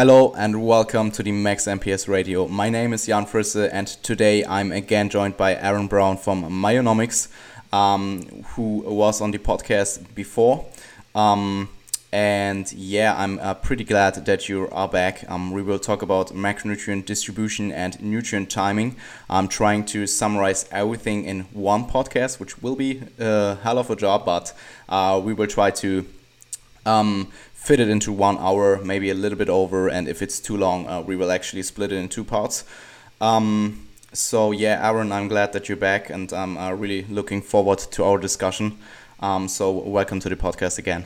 hello and welcome to the Max MPS Radio. My name is Jan Frisse, and today I'm again joined by Aaron Brown from Myonomics, um, who was on the podcast before. Um, and yeah, I'm uh, pretty glad that you are back. Um, we will talk about macronutrient distribution and nutrient timing. I'm trying to summarize everything in one podcast, which will be a hell of a job, but uh, we will try to um, fit it into one hour, maybe a little bit over. And if it's too long, uh, we will actually split it in two parts. Um, so yeah, Aaron, I'm glad that you're back, and I'm uh, really looking forward to our discussion. Um, so welcome to the podcast again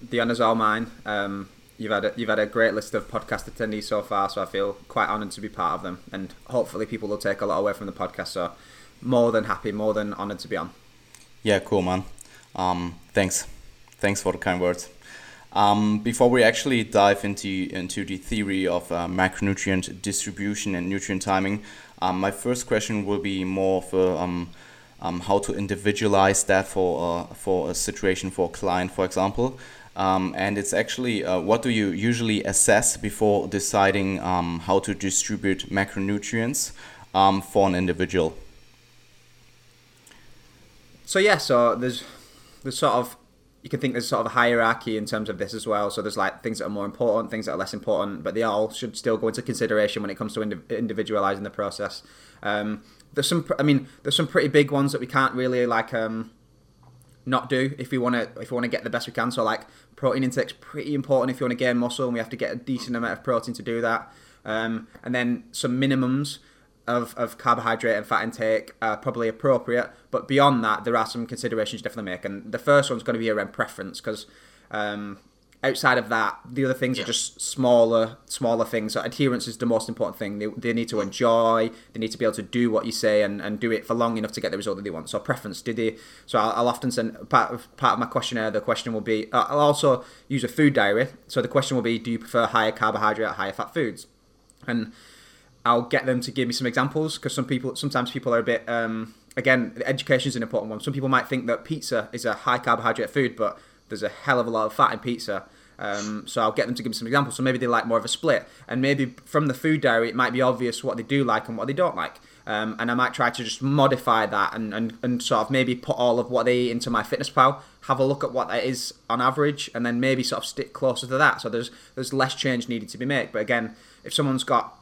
the honour's all mine. Um, you've had a, you've had a great list of podcast attendees so far, so I feel quite honoured to be part of them, and hopefully people will take a lot away from the podcast. So more than happy, more than honoured to be on. Yeah, cool, man. Um, thanks, thanks for the kind words. Um, before we actually dive into into the theory of uh, macronutrient distribution and nutrient timing, um, my first question will be more for um, um, how to individualize that for uh, for a situation for a client, for example. Um, and it's actually uh, what do you usually assess before deciding um, how to distribute macronutrients for an individual? So yeah, so there's there's sort of you can think there's sort of a hierarchy in terms of this as well. So there's like things that are more important, things that are less important, but they all should still go into consideration when it comes to indiv- individualizing the process. Um, there's some, I mean, there's some pretty big ones that we can't really like um, not do if we want to if we want to get the best we can. So like protein intake's pretty important if you want to gain muscle, and we have to get a decent amount of protein to do that. Um, and then some minimums of, of carbohydrate and fat intake are probably appropriate. But beyond that, there are some considerations you definitely make. And the first one's going to be around preference because um, outside of that, the other things yeah. are just smaller, smaller things. So adherence is the most important thing. They, they need to enjoy. They need to be able to do what you say and, and do it for long enough to get the result that they want. So preference, did they? So I'll, I'll often send part of part of my questionnaire. The question will be. Uh, I'll also use a food diary. So the question will be, do you prefer higher carbohydrate, higher fat foods? And I'll get them to give me some examples because some people, sometimes people are a bit. Um, again, education is an important one. Some people might think that pizza is a high carbohydrate food, but there's a hell of a lot of fat in pizza. Um, so I'll get them to give me some examples. So maybe they like more of a split, and maybe from the food diary it might be obvious what they do like and what they don't like. Um, and I might try to just modify that and, and, and sort of maybe put all of what they eat into MyFitnessPal, have a look at what that is on average, and then maybe sort of stick closer to that. So there's there's less change needed to be made. But again, if someone's got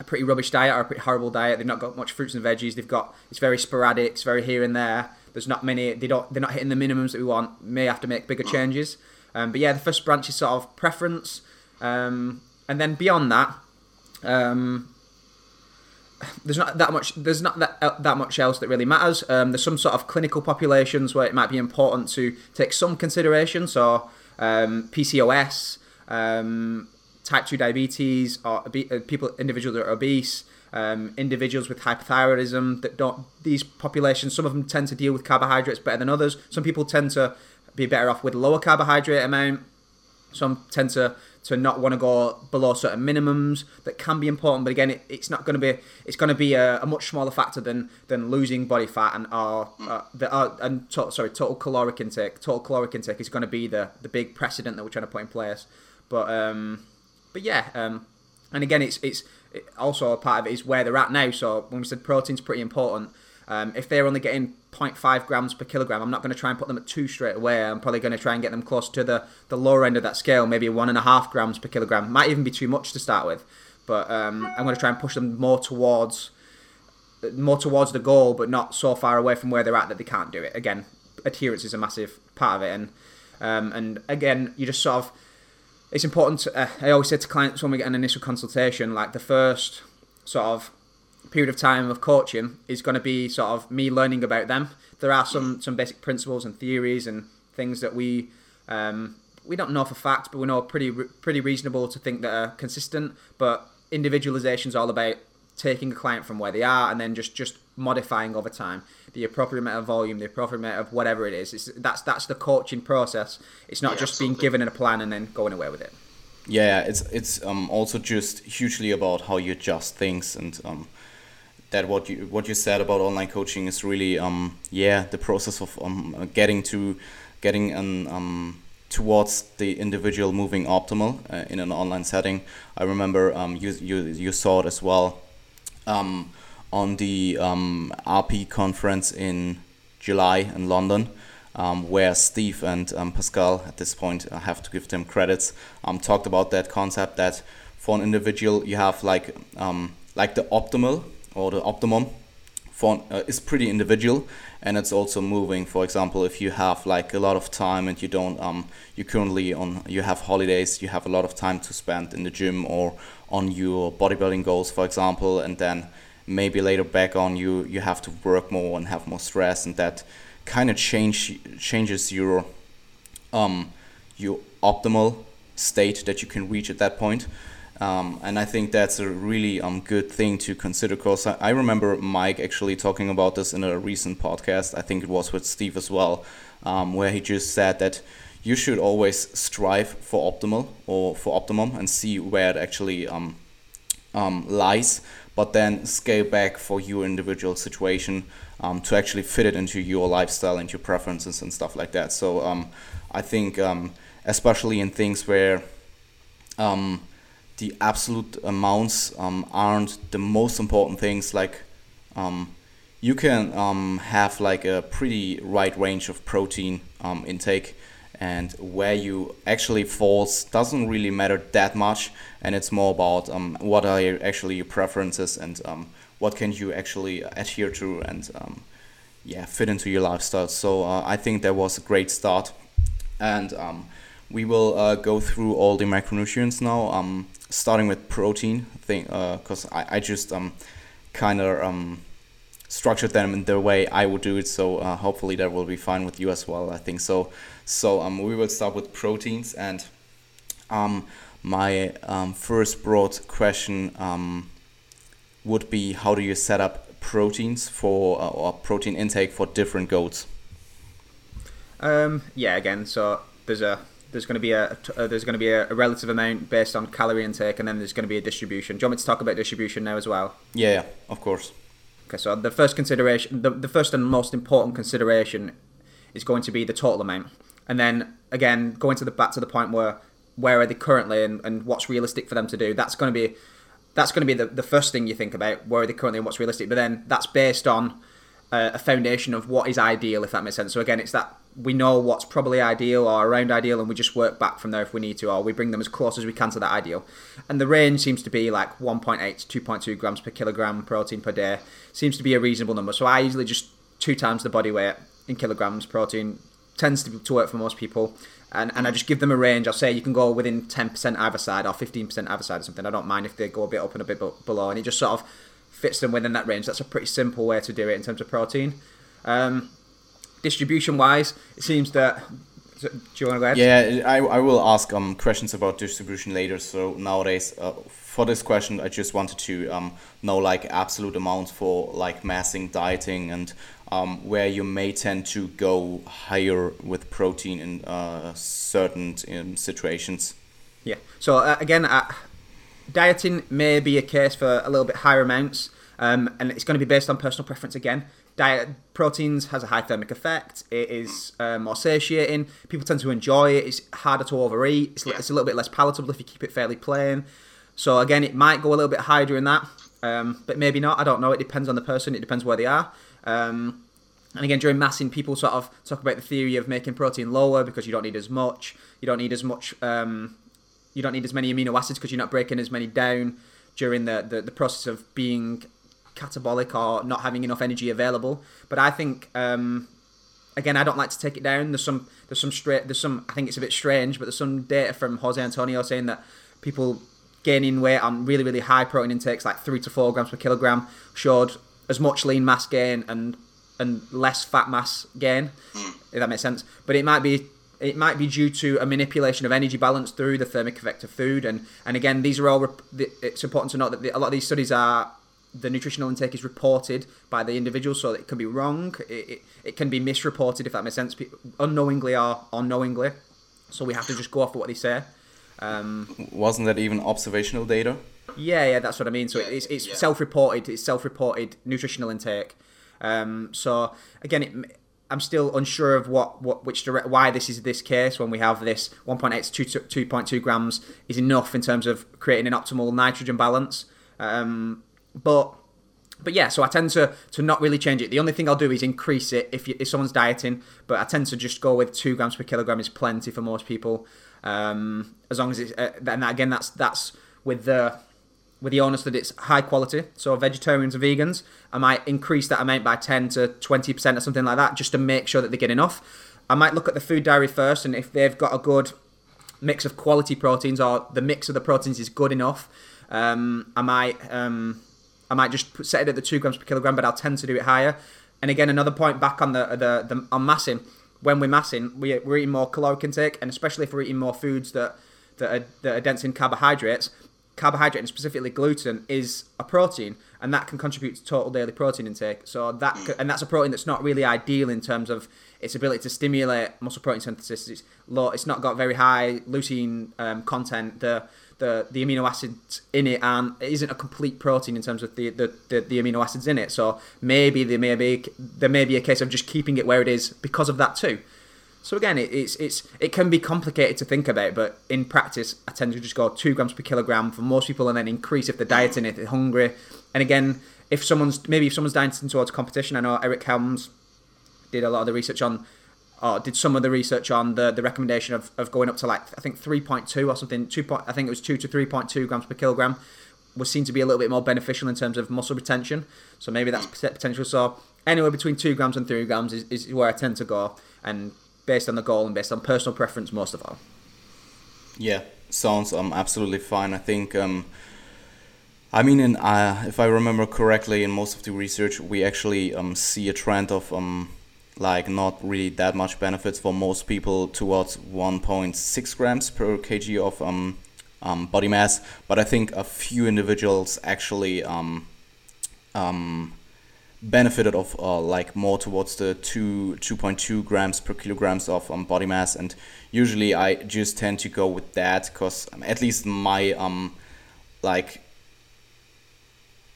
a pretty rubbish diet or a pretty horrible diet, they've not got much fruits and veggies, they've got it's very sporadic, it's very here and there there's not many. They don't. They're not hitting the minimums that we want. May have to make bigger changes. Um, but yeah, the first branch is sort of preference, um, and then beyond that, um, there's not that much. There's not that uh, that much else that really matters. Um, there's some sort of clinical populations where it might be important to take some consideration. So um, PCOS, um, type two diabetes, or uh, people individuals that are obese um, individuals with hypothyroidism that don't these populations some of them tend to deal with carbohydrates better than others. Some people tend to be better off with lower carbohydrate amount. Some tend to to not want to go below certain minimums that can be important but again it, it's not going to be it's going to be a, a, much smaller factor than than losing body fat and our uh, the uh, and to, sorry total caloric intake. Total caloric intake is going to be the the big precedent that we're trying to put in place. But um but yeah um and again it's it's also a part of it is where they're at now. So when we said protein's pretty important, um, if they're only getting 0.5 grams per kilogram, I'm not going to try and put them at two straight away. I'm probably going to try and get them close to the, the lower end of that scale, maybe one and a half grams per kilogram. Might even be too much to start with, but um, I'm going to try and push them more towards more towards the goal, but not so far away from where they're at that they can't do it. Again, adherence is a massive part of it, and um, and again, you just sort of it's important. To, uh, I always say to clients when we get an initial consultation, like the first sort of period of time of coaching is going to be sort of me learning about them. There are some some basic principles and theories and things that we um, we don't know for fact, but we know pretty pretty reasonable to think that are consistent. But individualization is all about taking a client from where they are and then just just modifying over time. The appropriate amount of volume the appropriate amount of whatever it is. It's, that's that's the coaching process. It's not yeah, just absolutely. being given a plan and then going away with it. Yeah it's it's um, also just hugely about how you adjust things and um, that what you what you said about online coaching is really um, yeah the process of um, getting to getting an um, towards the individual moving optimal uh, in an online setting. I remember um, you, you, you saw it as well. Um, on the um, RP conference in July in London. Um, where Steve and um, Pascal, at this point, I have to give them credits, um, talked about that concept that for an individual you have like um, like the optimal or the optimum for uh, is pretty individual and it's also moving for example if you have like a lot of time and you don't um you currently on you have holidays you have a lot of time to spend in the gym or on your bodybuilding goals for example and then maybe later back on you you have to work more and have more stress and that kind of change changes your um your optimal state that you can reach at that point um, and I think that's a really um, good thing to consider because I, I, remember Mike actually talking about this in a recent podcast. I think it was with Steve as well, um, where he just said that you should always strive for optimal or for optimum and see where it actually um, um, lies, but then scale back for your individual situation um, to actually fit it into your lifestyle and your preferences and stuff like that. So I think, especially in things where um, the absolute amounts um, aren't the most important things. Like um, you can um, have like a pretty wide range of protein um, intake, and where you actually falls doesn't really matter that much. And it's more about um, what are your, actually your preferences and um, what can you actually adhere to and yeah fit into your lifestyle. So uh, I think that was a great start, and we will uh, go through all the macronutrients now. Um, starting with protein thing because uh, I, I just um kind of um structured them in the way I would do it so uh, hopefully that will be fine with you as well I think so so um we will start with proteins and um my um, first broad question um would be how do you set up proteins for uh, or protein intake for different goats um yeah again so there's a there's going to be a, uh, there's going to be a, a, relative amount based on calorie intake, and then there's going to be a distribution. Do you want me to talk about distribution now as well? Yeah, yeah of course. Okay, so the first consideration, the, the first and most important consideration, is going to be the total amount, and then again going to the back to the point where where are they currently and, and what's realistic for them to do. That's going to be that's going to be the, the first thing you think about where are they currently and what's realistic. But then that's based on uh, a foundation of what is ideal, if that makes sense. So again, it's that we know what's probably ideal or around ideal, and we just work back from there if we need to, or we bring them as close as we can to that ideal. And the range seems to be like 1.8 to 2.2 grams per kilogram protein per day. Seems to be a reasonable number. So I usually just two times the body weight in kilograms protein tends to, to work for most people. And, and I just give them a range. I'll say you can go within 10% either side or 15% either side or something. I don't mind if they go a bit up and a bit below. And it just sort of fits them within that range. That's a pretty simple way to do it in terms of protein. Um, distribution wise, it seems that. Do you want to go ahead? Yeah, I, I will ask um, questions about distribution later. So nowadays, uh, for this question, I just wanted to um, know like absolute amounts for like massing, dieting, and um, where you may tend to go higher with protein in uh, certain um, situations. Yeah. So uh, again, uh, dieting may be a case for a little bit higher amounts, um, and it's going to be based on personal preference again diet proteins has a high thermic effect. It is uh, more satiating. People tend to enjoy it. It's harder to overeat. It's, yeah. it's a little bit less palatable if you keep it fairly plain. So again, it might go a little bit higher during that, um, but maybe not. I don't know. It depends on the person. It depends where they are. Um, and again, during massing, people sort of talk about the theory of making protein lower because you don't need as much. You don't need as much. Um, you don't need as many amino acids because you're not breaking as many down during the, the, the process of being catabolic or not having enough energy available. But I think um, again, I don't like to take it down. There's some there's some straight there's some I think it's a bit strange, but there's some data from Jose Antonio saying that people gaining weight on really really high protein intakes, like three to four grams per kilogram, showed as much lean mass gain and and less fat mass gain. Hmm. If that makes sense, but it might be it might be due to a manipulation of energy balance through the thermic effect of food and and again these are all it's important to note that a lot of these studies are the nutritional intake is reported by the individual, so it can be wrong. It, it, it can be misreported, if that makes sense, unknowingly or unknowingly. So we have to just go off of what they say. Um, Wasn't that even observational data? Yeah, yeah, that's what I mean. So it's, it's yeah. self-reported. It's self-reported nutritional intake. Um, so again, it I'm still unsure of what, what which direct why this is this case when we have this 1.8 to 2.2 grams is enough in terms of creating an optimal nitrogen balance. Um, but but yeah, so I tend to to not really change it. The only thing I'll do is increase it if you, if someone's dieting, but I tend to just go with two grams per kilogram is plenty for most people. Um, as long as it's uh, and again that's that's with the with the onus that it's high quality. So vegetarians and vegans, I might increase that amount by 10 to 20% or something like that just to make sure that they get enough. I might look at the food diary first and if they've got a good mix of quality proteins or the mix of the proteins is good enough, um, I might um, I might just set it at the two grams per kilogram, but I'll tend to do it higher. And again, another point back on the the, the on massing. When we're massing, we, we're eating more caloric intake, and especially if we're eating more foods that that are, that are dense in carbohydrates, carbohydrate and specifically gluten is a protein and that can contribute to total daily protein intake. So that and that's a protein that's not really ideal in terms of its ability to stimulate muscle protein synthesis. It's low it's not got very high leucine um, content. The the the amino acids in it and it isn't a complete protein in terms of the, the, the, the amino acids in it so maybe there may be there may be a case of just keeping it where it is because of that too so again, it, it's it's it can be complicated to think about, but in practice, I tend to just go two grams per kilogram for most people, and then increase if they're dieting, if they're hungry. And again, if someone's maybe if someone's dieting towards competition, I know Eric Helms did a lot of the research on, or did some of the research on the, the recommendation of, of going up to like I think three point two or something. Two point I think it was two to three point two grams per kilogram was seen to be a little bit more beneficial in terms of muscle retention. So maybe that's potential. So anywhere between two grams and three grams is, is where I tend to go. And based on the goal and based on personal preference most of all. Yeah, sounds um absolutely fine. I think um, I mean, in uh, if I remember correctly, in most of the research, we actually um see a trend of um like not really that much benefits for most people towards 1.6 grams per kg of um, um body mass, but I think a few individuals actually um um benefited of uh, like more towards the two 2.2 grams per kilograms of um, body mass. And usually i just tend to go with that because um, at least my um like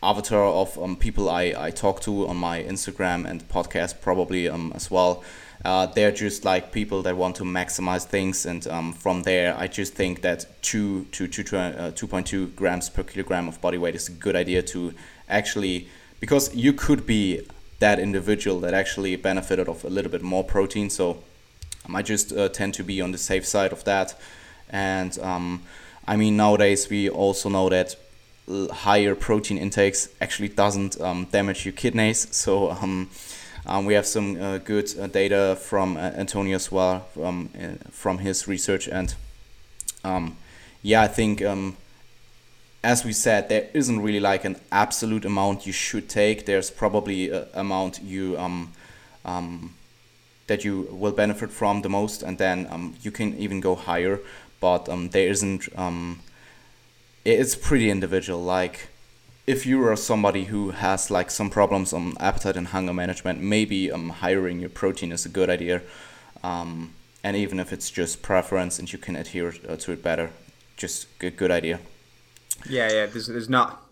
avatar of um, people I, I talk to on my instagram and podcast probably um, as well uh, they're just like people that want to maximize things and um, from there i just think that 2 to 2, uh, 2.2 grams per kilogram of body weight is a good idea to actually because you could be that individual that actually benefited of a little bit more protein. So um, I just uh, tend to be on the safe side of that. And um, I mean, nowadays we also know that higher protein intakes actually doesn't um, damage your kidneys. So um, um, we have some uh, good uh, data from uh, Antonio as well um, uh, from his research. And um, yeah, I think um, as we said, there isn't really like an absolute amount you should take. There's probably an amount you um, that you will benefit from the most, and then you can even go higher. But there isn't. It's pretty individual. Like if you are somebody who has like some problems on appetite and hunger management, maybe um, hiring your protein is a good idea. Um, and even if it's just preference and you can adhere uh, to it better, just a good idea. Yeah, yeah. There's there's not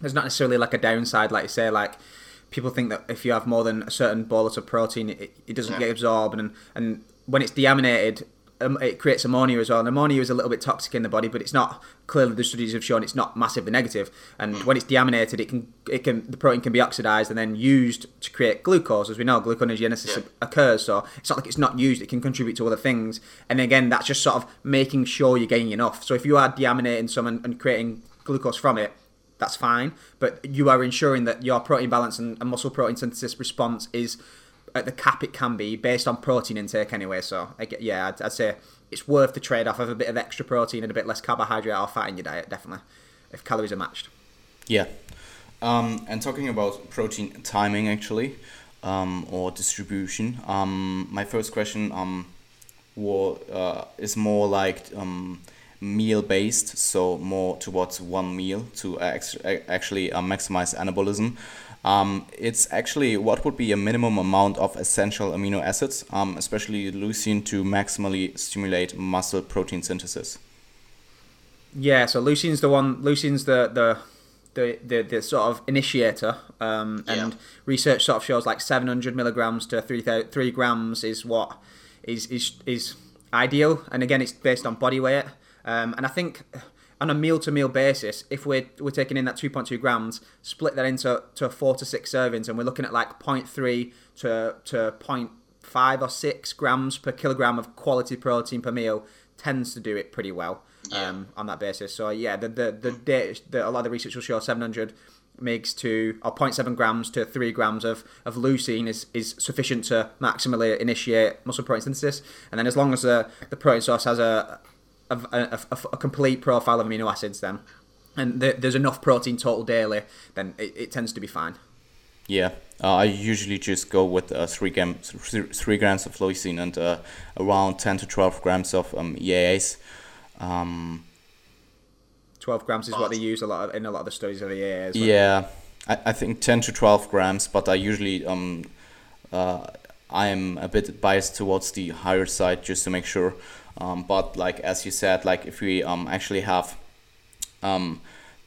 there's not necessarily like a downside, like you say, like people think that if you have more than a certain bolus of protein, it, it doesn't yeah. get absorbed, and and when it's deaminated, um, it creates ammonia as well. And ammonia is a little bit toxic in the body, but it's not clearly the studies have shown it's not massively negative. And when it's deaminated, it can it can the protein can be oxidized and then used to create glucose. As we know, gluconeogenesis yeah. occurs, so it's not like it's not used. It can contribute to other things. And again, that's just sort of making sure you're getting enough. So if you are deaminating some and, and creating glucose from it, that's fine. But you are ensuring that your protein balance and, and, muscle protein synthesis response is at the cap it can be based on protein intake anyway. So yeah, I'd, I'd say it's worth the trade off of a bit of extra protein and a bit less carbohydrate or fat in your diet, definitely, if calories are matched. Yeah. Um, and talking about protein timing, actually, um, or distribution, um, my first question um, war, uh, is more like um, meal based, so more towards one meal to actually uh, maximize anabolism. Um, it's actually what would be a minimum amount of essential amino acids, um, especially leucine, to maximally stimulate muscle protein synthesis. Yeah, so leucine's the one. Leucine's the the the, the, the sort of initiator, um, and Yeah. research sort of shows like 700 milligrams to 3, 3 grams is what is, is, is ideal. And again, it's based on body weight. Um, and I think on a meal to meal basis, if we're, we're taking in that 2.2 grams, split that into to four to six servings, and we're looking at like 0.3 to, to 0.5 or 6 grams per kilogram of quality protein per meal, tends to do it pretty well um, on that basis. So yeah, the the the data, the, a lot of the research will show 700 mgs to or 0.7 grams to 3 grams of, of leucine is, is sufficient to maximally initiate muscle protein synthesis. And then as long as the, the protein source has a a, a, a, a complete profile of amino acids, then and the, there's enough protein total daily, then it, it tends to be fine. Yeah, uh, I usually just go with uh, three grams, three grams of leucine and uh, around ten to twelve grams of um, EAAs. Um, 12 grams is what they use a lot of, in a lot of the studies of the AA as well. yeah, I, I think ten to twelve grams, but I usually um, uh, I am a bit biased towards the higher side just to make sure. Um, but like as you said, like if we um, actually have um,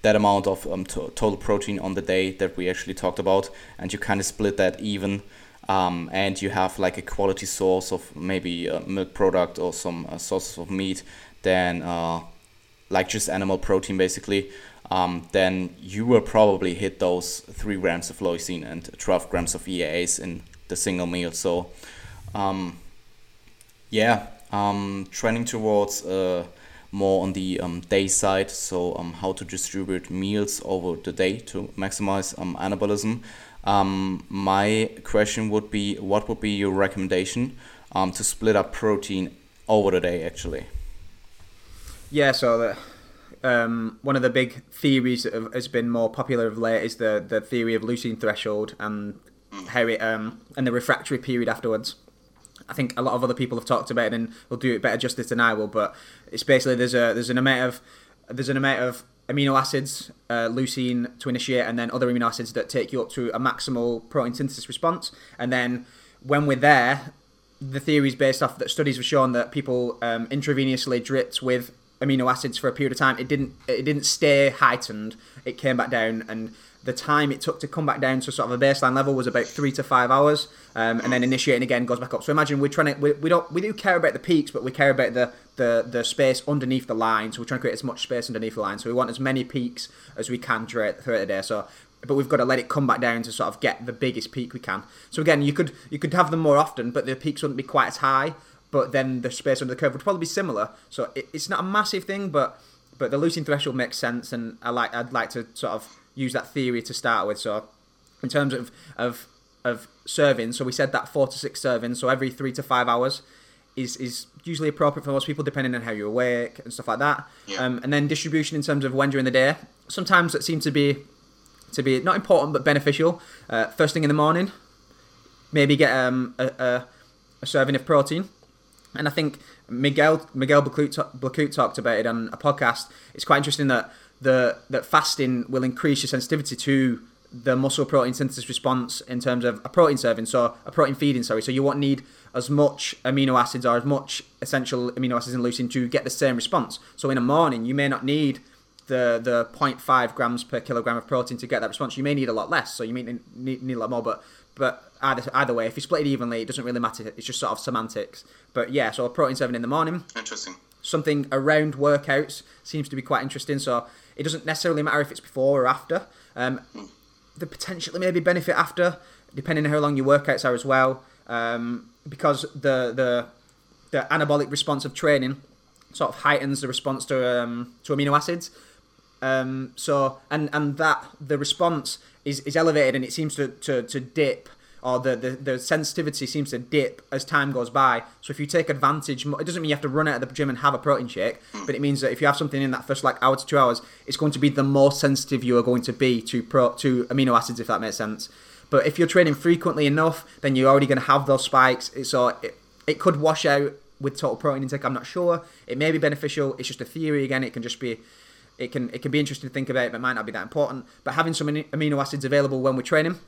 that amount of um, to- total protein on the day that we actually talked about, and you kind of split that even, um, and you have like a quality source of maybe a milk product or some uh, sources of meat, then uh, like just animal protein basically, um, then you will probably hit those three grams of leucine and 12 grams of EAAs in the single meal. So, um, yeah, um, trending towards uh, more on the um, day side. So, um, how to distribute meals over the day to maximize um, anabolism. Um, my question would be, what would be your recommendation um, to split up protein over the day? Actually, Yeah, so the, um, one of the big theories that has been more popular of late is the, the theory of leucine threshold and how it and the refractory period afterwards. I think a lot of other people have talked about it and will do it better justice than I will. But it's basically there's a there's an amount of there's an amount of amino acids, uh, leucine to initiate, and then other amino acids that take you up to a maximal protein synthesis response. And then when we're there, the theory is based off that studies have shown that people um, intravenously dripped with amino acids for a period of time. It didn't it didn't stay heightened. It came back down, and the time it took to come back down to sort of a baseline level was about three to five hours, um, and then initiating again goes back up. So imagine we're trying to we, we don't we do care about the peaks, but we care about the the the space underneath the line. So we're trying to create as much space underneath the line. So we want as many peaks as we can throughout throughout the day. So but we've got to let it come back down to sort of get the biggest peak we can. So again, you could you could have them more often, but the peaks wouldn't be quite as high. But then the space under the curve would probably be similar. So it, it's not a massive thing, but but the leucine threshold makes sense, and I like I'd like to sort of use that theory to start with. So in terms of of of servings, so we said that four to six servings, so every three to five hours. Is, is usually appropriate for most people depending on how you're awake and stuff like that. Yeah. Um, and then distribution in terms of when during the day. Sometimes it seems to be to be not important but beneficial. Uh, first thing in the morning, maybe get um, a, a, a serving of protein. And I think Miguel Miguel Blacut, Blacut talked about it on a podcast. It's quite interesting that the that fasting will increase your sensitivity to the muscle protein synthesis response in terms of a protein serving, so a protein feeding. Sorry, so you won't need as much amino acids or as much essential amino acids in leucine to get the same response. So in a morning, you may not need the the 0.5 grams per kilogram of protein to get that response. You may need a lot less, so you may need, need a lot more. But but either either way, if you split it evenly, it doesn't really matter. It's just sort of semantics. But yeah, so a protein serving in the morning, Interesting. something around workouts seems to be quite interesting. So it doesn't necessarily matter if it's before or after. Um, the potentially maybe benefit after, depending on how long your workouts are as well, um, because the the the anabolic response of training sort of heightens the response to um, to amino acids. Um, so and and that the response is, is elevated and it seems to, to, to dip or the, the, the sensitivity seems to dip as time goes by. So if you take advantage, it doesn't mean you have to run out of the gym and have a protein shake, but it means that if you have something in that first like hour to two hours, it's going to be the more sensitive you are going to be to pro to amino acids, if that makes sense. But if you're training frequently enough, then you're already going to have those spikes. So it, it could wash out with total protein intake. I'm not sure. It may be beneficial. It's just a theory again. It can just be it can it can be interesting to think about, but it might not be that important. But having some amino acids available when we're training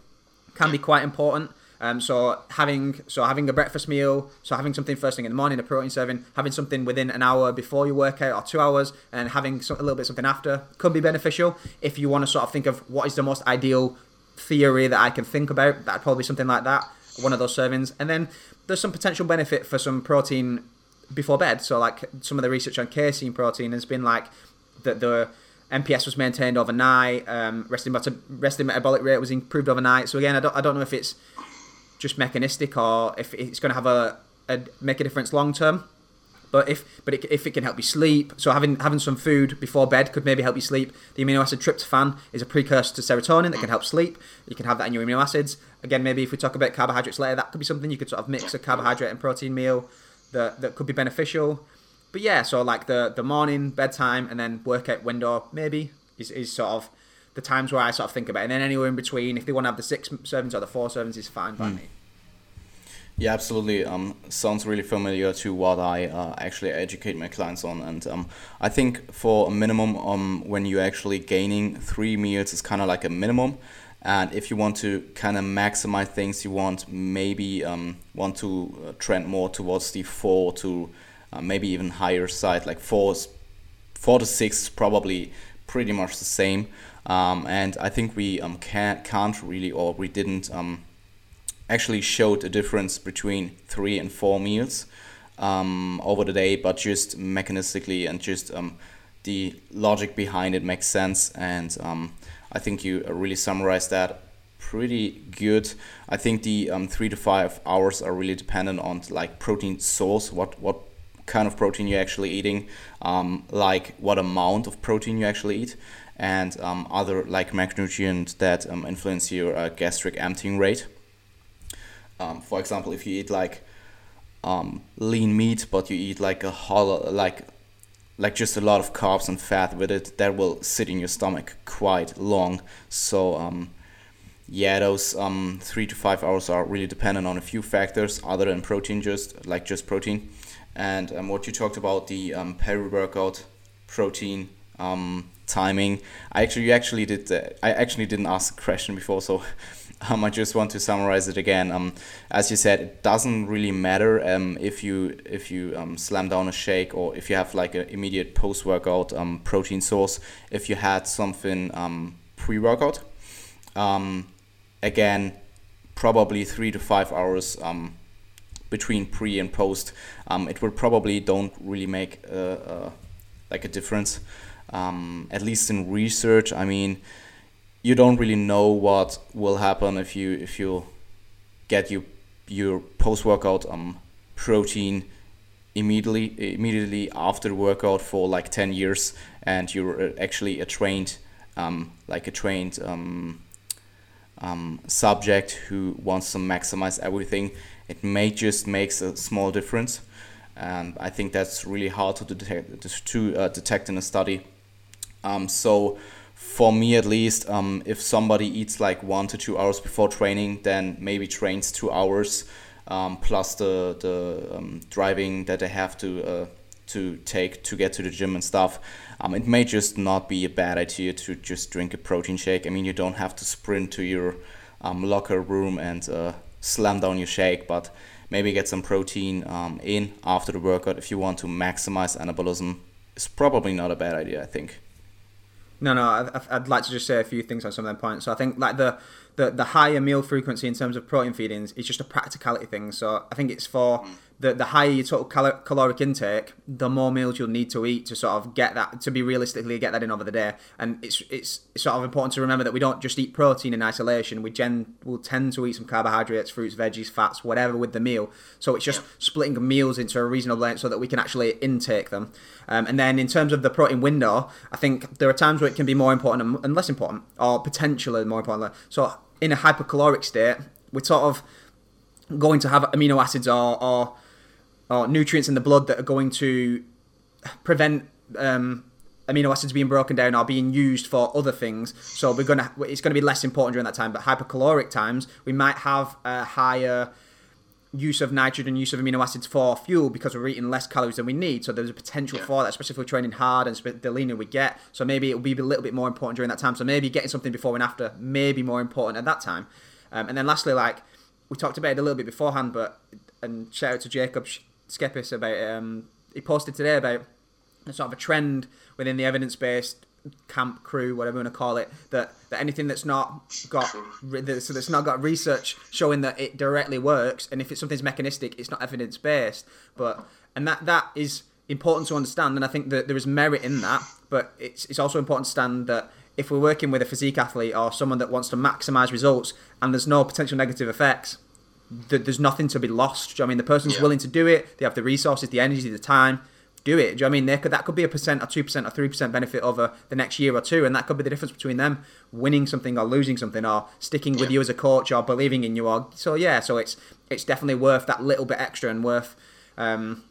can be quite important. Um, so having so having a breakfast meal, so having something first thing in the morning, a protein serving, having something within an hour before your workout or two hours, and having some, a little bit something after could be beneficial. If you want to sort of think of what is the most ideal theory that I can think about, that'd probably something like that. One of those servings, and then there's some potential benefit for some protein before bed. So like some of the research on casein protein has been like that the MPS was maintained overnight, um, resting, meta- resting metabolic rate was improved overnight. So again, I don't, I don't know if it's just mechanistic or if it's going to have a, a make a difference long term. But if but it, if it can help you sleep, so having having some food before bed could maybe help you sleep. The amino acid tryptophan is a precursor to serotonin that can help sleep. You can have that in your amino acids. Again, maybe if we talk about carbohydrates later, that could be something you could sort of mix a carbohydrate and protein meal that that could be beneficial. But yeah, so like the the morning bedtime and then workout window maybe is, is sort of the times where I sort of think about it. And then anywhere in between, if they want to have the six servings or the four servings, is fine by mm. me. Yeah, absolutely. Um, sounds really familiar to what I uh, actually educate my clients on, and um, I think for a minimum, um, when you're actually gaining three meals, is kind of like a minimum. And if you want to kind of maximize things, you want maybe um, want to uh, trend more towards the four to uh, maybe even higher side, like four, four to six, probably pretty much the same. Um, and I think we um, can't can't really, or we didn't um, actually showed a difference between three and four meals um, over the day, but just mechanistically and just um, the logic behind it makes sense. And um, I think you really summarized that pretty good. I think the three to five hours are really dependent on like protein source, what what kind of protein you're actually eating, um, like what amount of protein you actually eat, and um, other like macronutrients that influence your uh, gastric emptying rate. Um, for example, if you eat like um, lean meat, but you eat like a hollow, like like just a lot of carbs and fat with it, that will sit in your stomach quite long. So um, yeah, those um, three to five hours are really dependent on a few factors other than protein, just like just protein. And um, what you talked about the um, peri-workout protein um, timing, I actually actually did. Uh, I actually didn't ask a question before, so Um, I just want to summarize it again. Um, as you said, it doesn't really matter um, if you if you um, slam down a shake or if you have like an immediate post workout um, protein source. If you had something um, pre workout, um, again, probably three to five hours um, between pre and post. Um, it will probably don't really make a, like a difference. Um, at least in research, I mean you don't really know what will happen if you if you get your your post workout um protein immediately immediately after the workout for like 10 years and you're uh, actually a trained um, like a trained um, um, subject who wants to maximize everything it may just makes a small difference and I think that's really hard to detect to uh, detect in a study um, so for me at least, um, if somebody eats like one to two hours before training, then maybe trains two hours um, plus the the um, driving that they have to uh, to take to get to the gym and stuff. Um, it may just not be a bad idea to just drink a protein shake. I mean, you don't have to sprint to your um, locker room and uh, slam down your shake, but maybe get some protein um, in after the workout if you want to maximize anabolism. It's probably not a bad idea, I think. No, no, I, would like to just say a few things on some of them points. So I think like the, the the higher meal frequency in terms of protein feedings is just a practicality thing. So I think it's for mm the, the higher your total cal- caloric intake, the more meals you'll need to eat to sort of get that to be realistically get that in over the day. And it's it's sort of important to remember that we don't just eat protein in isolation. We gen will tend to eat some carbohydrates, fruits, veggies, fats, whatever with the meal. So it's just yeah. splitting meals into a reasonable length so that we can actually intake them. Um, and then in terms of the protein window, I think there are times where it can be more important and less important, or potentially more important. So in a hypercaloric state, we're sort of going to have amino acids or, or or nutrients in the blood that are going to prevent um, amino acids being broken down or being used for other things. So we're gonna it's gonna be less important during that time. But hypercaloric times, we might have a higher use of nitrogen, use of amino acids for fuel because we're eating less calories than we need. So there's a potential for that, especially if we're training hard and the leaner we get. So maybe it'll be a little bit more important during that time. So maybe getting something before and after may be more important at that time. Um, and then lastly, like we talked about it a little bit beforehand, but and shout out to Jacob Schepis about um, he posted today about a sort of a trend within the evidence based camp crew, whatever you want to call it, that, that anything that's not got so that's not got research showing that it directly works, and if it's something's mechanistic, it's not evidence based. But and that that is important to understand, and I think that there is merit in that. But it's it's also important to understand that if we're working with a physique athlete or someone that wants to maximise results, and there's no potential negative effects, there's nothing to be lost. I mean, the person's yeah. willing to do it. They have the resources, the energy, the time do it. Do you know I mean? They could, that could be a percent or two percent or three percent benefit over the next year or two, and that could be the difference between them winning something or losing something, or sticking with you as a coach or believing in you. Or so yeah, so it's it's definitely worth that little bit extra and worth um,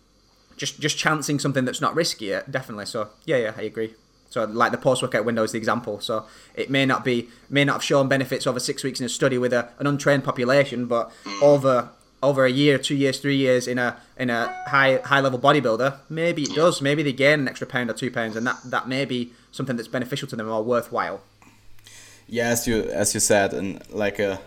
just just chancing something that's not risky. Definitely. So yeah, yeah, I agree. So like the post workout window is the example. So it may not be may not have shown benefits over six weeks in a study with a, an untrained population, but over over a year, two years, three years in a in a high high level bodybuilder, maybe it does. Maybe they gain an extra pound or two pounds, and that that may be something that's beneficial to them or worthwhile. Yeah, as you as you said, and like a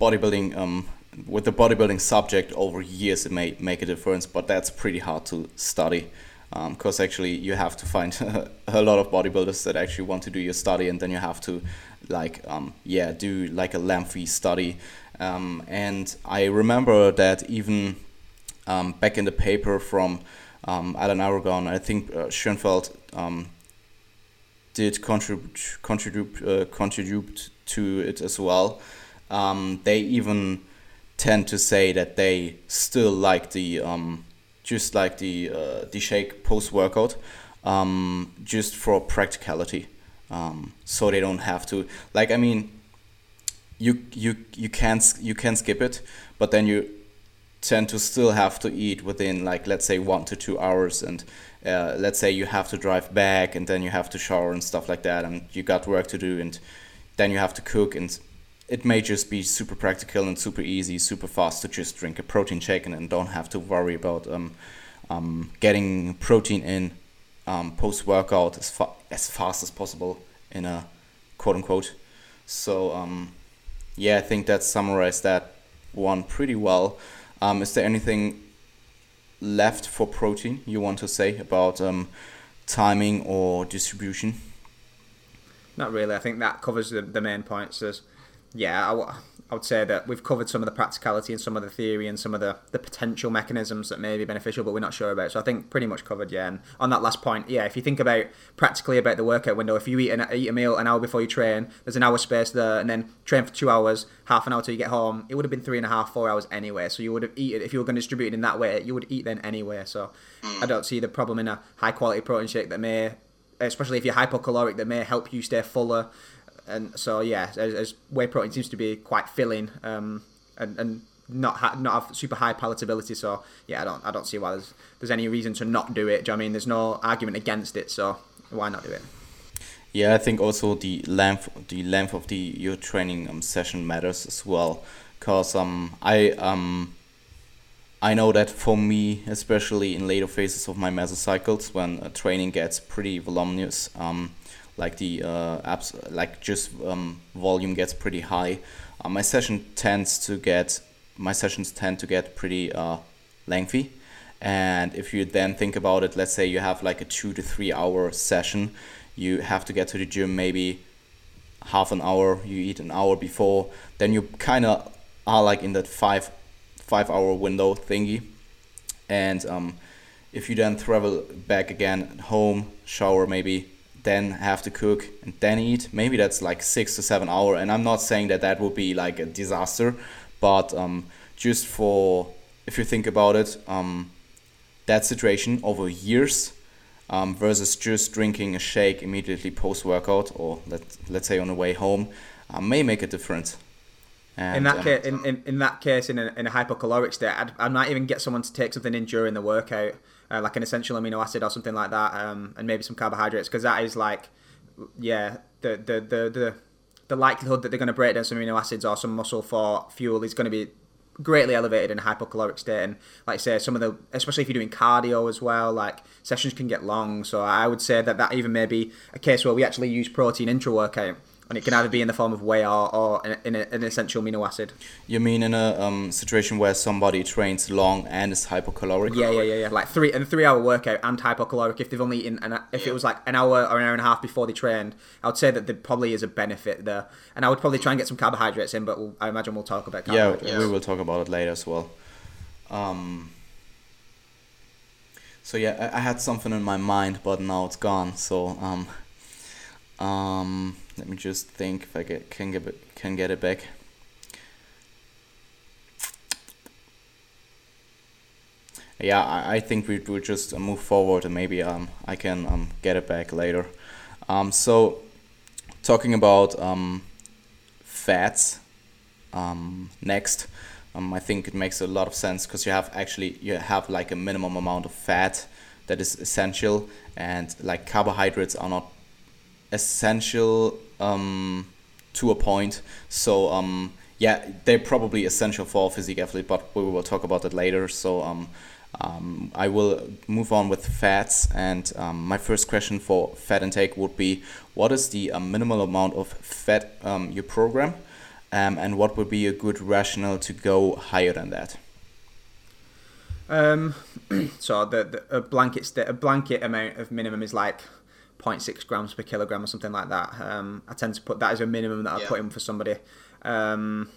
bodybuilding um with the bodybuilding subject over years, it may make a difference, but that's pretty hard to study. Because um, actually, you have to find a lot of bodybuilders that actually want to do your study, and then you have to, like, um, yeah, do like a lengthy study um, and I remember that even um, back in the paper from um, Alan Aragon, I think uh, Schoenfeld um, did contribute contribute uh, contribute to it as well. They even tend to say that they still like the um, just like the uh, the shake post workout, um, just for practicality, um, so they don't have to like I mean you you you can you can skip it, but then you tend to still have to eat within like let's say one to two hours and uh, let's say you have to drive back and then you have to shower and stuff like that and you got work to do and then you have to cook and it may just be super practical and super easy super fast to just drink a protein shake and, and don't have to worry about um, um, getting protein in um, post workout as, fa- as fast as possible in a quote unquote so um, yeah, I think that summarized that one pretty well. Um, is there anything left for protein you want to say about um, timing or distribution? Not really. I think that covers the, the main points. There's, yeah, I, I would say that we've covered some of the practicality and some of the theory and some of the, the potential mechanisms that may be beneficial, but we're not sure about. So I think pretty much covered, yeah. And on that last point, yeah, if you think about practically about the workout window, if you eat, an, eat a meal an hour before you train, there's an hour space there, and then train for two hours, half an hour till you get home, it would have been three and a half, four hours anyway. So you would have eaten, if you were going to distribute it in that way, you would eat then anyway. So I don't see the problem in a high quality protein shake that may, especially if you're hypocaloric, that may help you stay fuller and so yeah, as, as, whey protein seems to be quite filling um, and, and not ha- not have super high palatability. So yeah, I don't I don't see why there's there's any reason to not do it. Do you know I mean there's no argument against it? So why not do it? Yeah, I think also the length the length of the your training um, session matters as well, cause um I um I know that for me, especially in later phases of my mesocycles, when uh, training gets pretty voluminous, um, like the uh, apps like just um, volume gets pretty high. Uh, my session tends to get my sessions tend to get pretty uh, lengthy. And if you then think about it let's say you have like a two to three hour session you have to get to the gym maybe half an hour you eat an hour before then you kind of are like in that five five hour window thingy. And um, if you then travel back again home shower maybe then have to cook and then eat. Maybe that's like six to seven hour and i'm not saying that that would be like a disaster but um, just for if you think about it um, that situation over years um, versus just drinking a shake immediately post workout or let, let's say on the way home uh, may make a difference. And, in that um, case, in, in, in that case, in a, in a hypocaloric state, I'd, I might even get someone to take something in during the workout uh, like an essential amino acid or something like that, um, and maybe some carbohydrates, because that is like, yeah, the the the the, the likelihood that they're going to break down some amino acids or some muscle for fuel is going to be greatly elevated in a hypocaloric state. And like I say, some of the, especially if you're doing cardio as well, like sessions can get long. So I would say that that even may be a case where we actually use protein intra workout and it can either be in the form of whey or, or in, in a, an essential amino acid. You mean in a um, situation where somebody trains long and is hypocaloric? Yeah, yeah, yeah, yeah. Like three and three hour workout and hypocaloric. If they've only eaten, an, if it was like an hour or an hour and a half before they trained, I would say that there probably is a benefit there. And I would probably try and get some carbohydrates in, but we'll, I imagine we'll talk about Yeah, we will talk about it later as well. Um, so yeah, I, I had something in my mind, but now it's gone. So um, um, let me just think if I get can get it, can get it back. Yeah, I, I think we will just uh, move forward and maybe um I can um get it back later. Um, so talking about um fats um next um, I think it makes a lot of sense because you have actually you have like a minimum amount of fat that is essential and like carbohydrates are not essential um, to a point. So um, yeah they're probably essential for physique athlete but we will talk about that later. So um, um, I will move on with fats. And um, my first question for fat intake would be what is the uh, minimal amount of fat um, you program? Um, and what would be a good rationale to go higher than that? Um, so the, the a blanket st- a blanket amount of minimum is like 0.6 grams per kilogram or something like that. Um, I tend to put that as a minimum that I Yeah. put in for somebody. Um,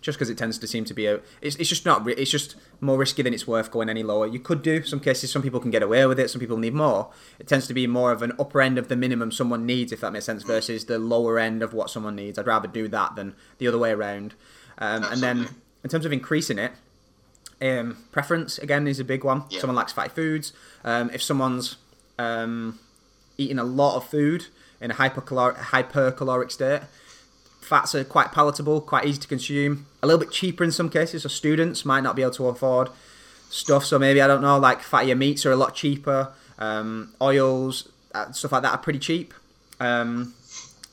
just because it tends to seem to be a, it's, it's just not, it's just more risky than it's worth going any lower. You could do some cases, some people can get away with it, some people need more. It tends to be more of an upper end of the minimum someone needs, if that makes sense, versus the lower end of what someone needs. I'd rather do that than the other way around. Um, and then in terms of increasing it, um, preference again is a big one. Yeah. Someone likes fatty foods. Um, if someone's um, eating a lot of food in a hypercaloric, hypercaloric state, fats are quite palatable, quite easy to consume, a little bit cheaper in some cases. So students might not be able to afford stuff. So maybe I don't know, like fattier meats are a lot cheaper. Um, oils, uh, stuff like that are pretty cheap. Um,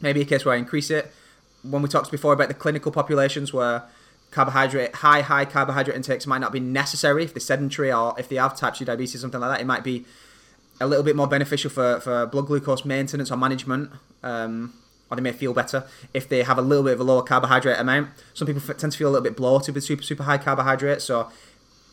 maybe a case where I increase it. When we talked before about the clinical populations where carbohydrate, high, high carbohydrate intakes might not be necessary if they're sedentary or if they have type 2 diabetes, or something like that, it might be a little bit more beneficial for, for blood glucose maintenance or management. Um, or they may feel better if they have a little bit of a lower carbohydrate amount. Some people f- tend to feel a little bit bloated with super, super high carbohydrates. So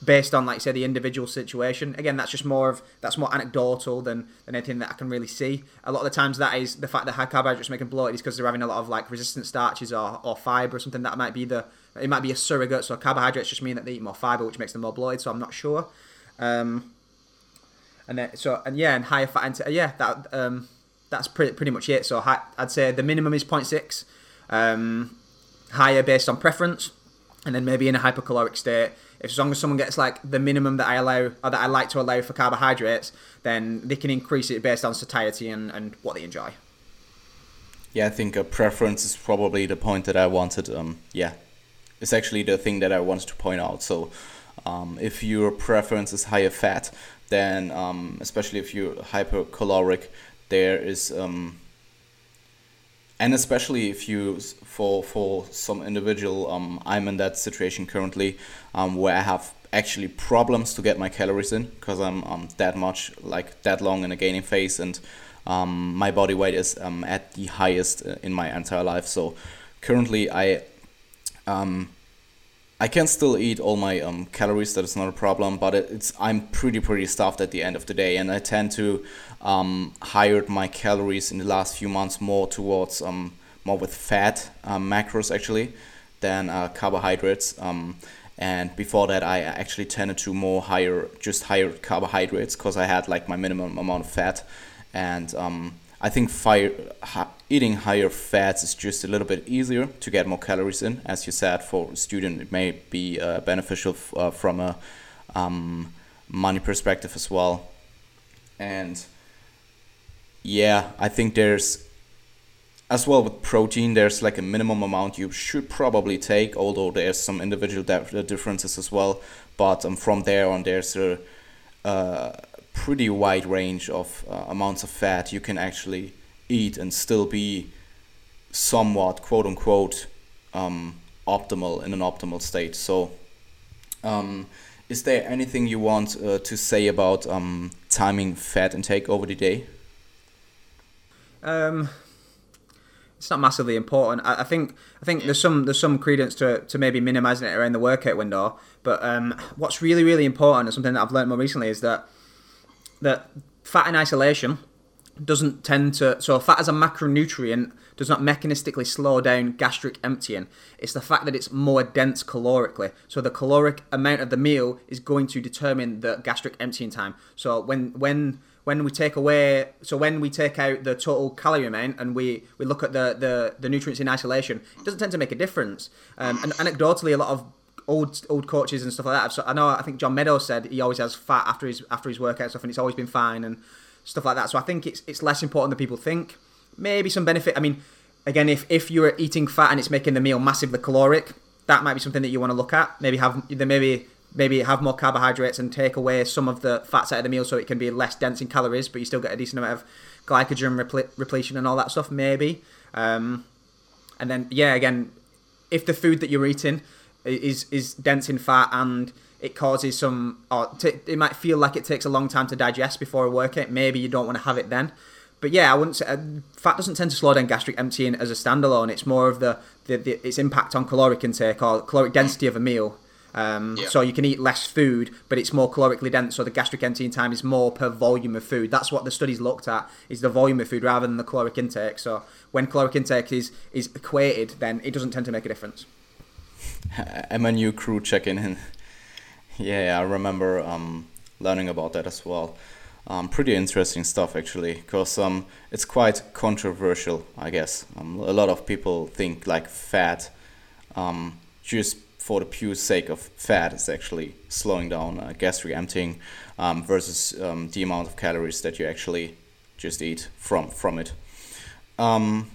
based on like say the individual situation again that's just more of that's more anecdotal than than anything that i can really see a lot of the times that is the fact that high carbohydrates make them bloated is because they're having a lot of like resistant starches or, or fiber or something that might be the it might be a surrogate so carbohydrates just mean that they eat more fiber which makes them more bloated so i'm not sure um and then so and yeah and higher fat intake yeah that um that's pretty pretty much it so hi, i'd say the minimum is 0.6 um higher based on preference and then maybe in a hypercaloric state if as long as someone gets like the minimum that I allow or that I like to allow for carbohydrates, then they can increase it based on satiety and, and what they enjoy. Yeah, I think a preference is probably the point that I wanted. Um, yeah, it's actually the thing that I wanted to point out. So, um, if your preference is higher fat, then um, especially if you're hypercaloric, there is um, and especially if you for for some individual um, i'm in that situation currently um, where i have actually problems to get my calories in because i'm um, that much like that long in a gaining phase and um, my body weight is um, at the highest uh, in my entire life. So currently i um, I can still eat all my um, calories. That is not a problem, but it, it's I'm pretty pretty stuffed at the end of the day, and I tend to um, hire my calories in the last few months more towards um, more with fat um, macros actually than uh, carbohydrates. Um, and before that, I actually tended to more higher just higher carbohydrates because I had like my minimum amount of fat, and um, I think fire, hi, eating higher fats is just a little bit easier to get more calories in. As you said, for a student, it may be uh, beneficial f- uh, from a um, money perspective as well. And yeah, I think there's as well with protein. There's like a minimum amount you should probably take, although there's some individual dif- differences as well. But um, from there on, there's a uh, pretty wide range of uh, amounts of fat you can actually eat and still be somewhat quote unquote um, optimal in an optimal state. So, um, is there anything you want uh, to say about um, timing fat intake over the day? Um, it's not massively important. I, I think I think there's some there's some credence to, to maybe minimizing it around the workout window. But um, what's really really important and something that I've learned more recently is that that fat in isolation doesn't tend to so fat as a macronutrient does not mechanistically slow down gastric emptying. It's the fact that it's more dense calorically. So the caloric amount of the meal is going to determine the gastric emptying time. So when when when we take away so when we take out the total calorie amount and we, we look at the, the, the nutrients in isolation, it doesn't tend to make a difference. Um, and anecdotally, a lot of old old coaches and stuff like that. So I know I think John Meadows said he always has fat after his after his workout stuff, and it's always been fine and stuff like that. So I think it's it's less important than people think. Maybe some benefit. I mean, again, if if you're eating fat and it's making the meal massively caloric, that might be something that you want to look at. Maybe have maybe maybe have more carbohydrates and take away some of the fats out of the meal so it can be less dense in calories, but you still get a decent amount of glycogen repl- repletion and all that stuff. Maybe. Um, and then yeah, again, if the food that you're eating is is dense in fat and it causes some or t- it might feel like it takes a long time to digest before a workout maybe you don't want to have it then but yeah i wouldn't say uh, fat doesn't tend to slow down gastric emptying as a standalone it's more of the, the, the its impact on caloric intake or caloric density of a meal um, yeah. So you can eat less food, but it's more calorically dense. So the gastric emptying time is more per volume of food. That's what the studies looked at: is the volume of food rather than the caloric intake. So when caloric intake is is equated, then it doesn't tend to make a difference. MNU crew checking in. Yeah, I remember um, learning about that as well. Um, pretty interesting stuff actually, because um, it's quite controversial, I guess. Um, a lot of people think like fat, um, just for the pure sake of fat, is actually slowing down uh, gastric emptying um, versus um, the amount of calories that you actually just eat from from it. Um,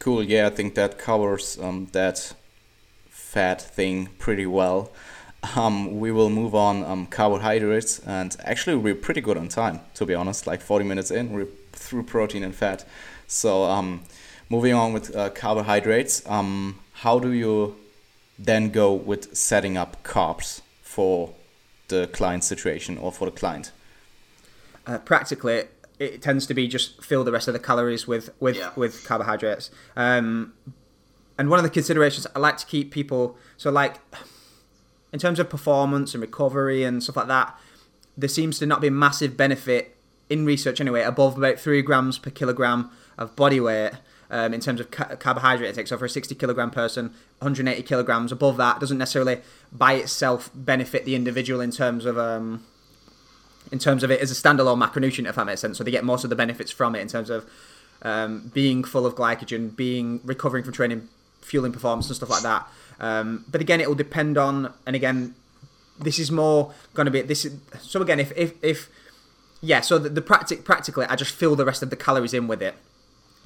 cool. Yeah, I think that covers um, that fat thing pretty well. Um, we will move on um, carbohydrates and actually we're pretty good on time to be honest like 40 minutes in we're through protein and fat so um, moving on with uh, carbohydrates um, how do you then go with setting up carbs for the client situation or for the client uh, practically it tends to be just fill the rest of the calories with with yeah. with carbohydrates um, and one of the considerations I like to keep people so like in terms of performance and recovery and stuff like that, there seems to not be a massive benefit in research anyway above about three grams per kilogram of body weight. Um, in terms of ca- carbohydrate intake. So for a 60 kilogram person, 180 kilograms above that doesn't necessarily by itself benefit the individual in terms of um, in terms of it as a standalone macronutrient, if that makes sense. So they get most of the benefits from it in terms of um, being full of glycogen, being recovering from training fueling performance and stuff like that. Um, but again, it will depend on, and again, this is more going to be this. Is, so again, if if if yeah, so the, the practic practically, I just fill the rest of the calories in with it,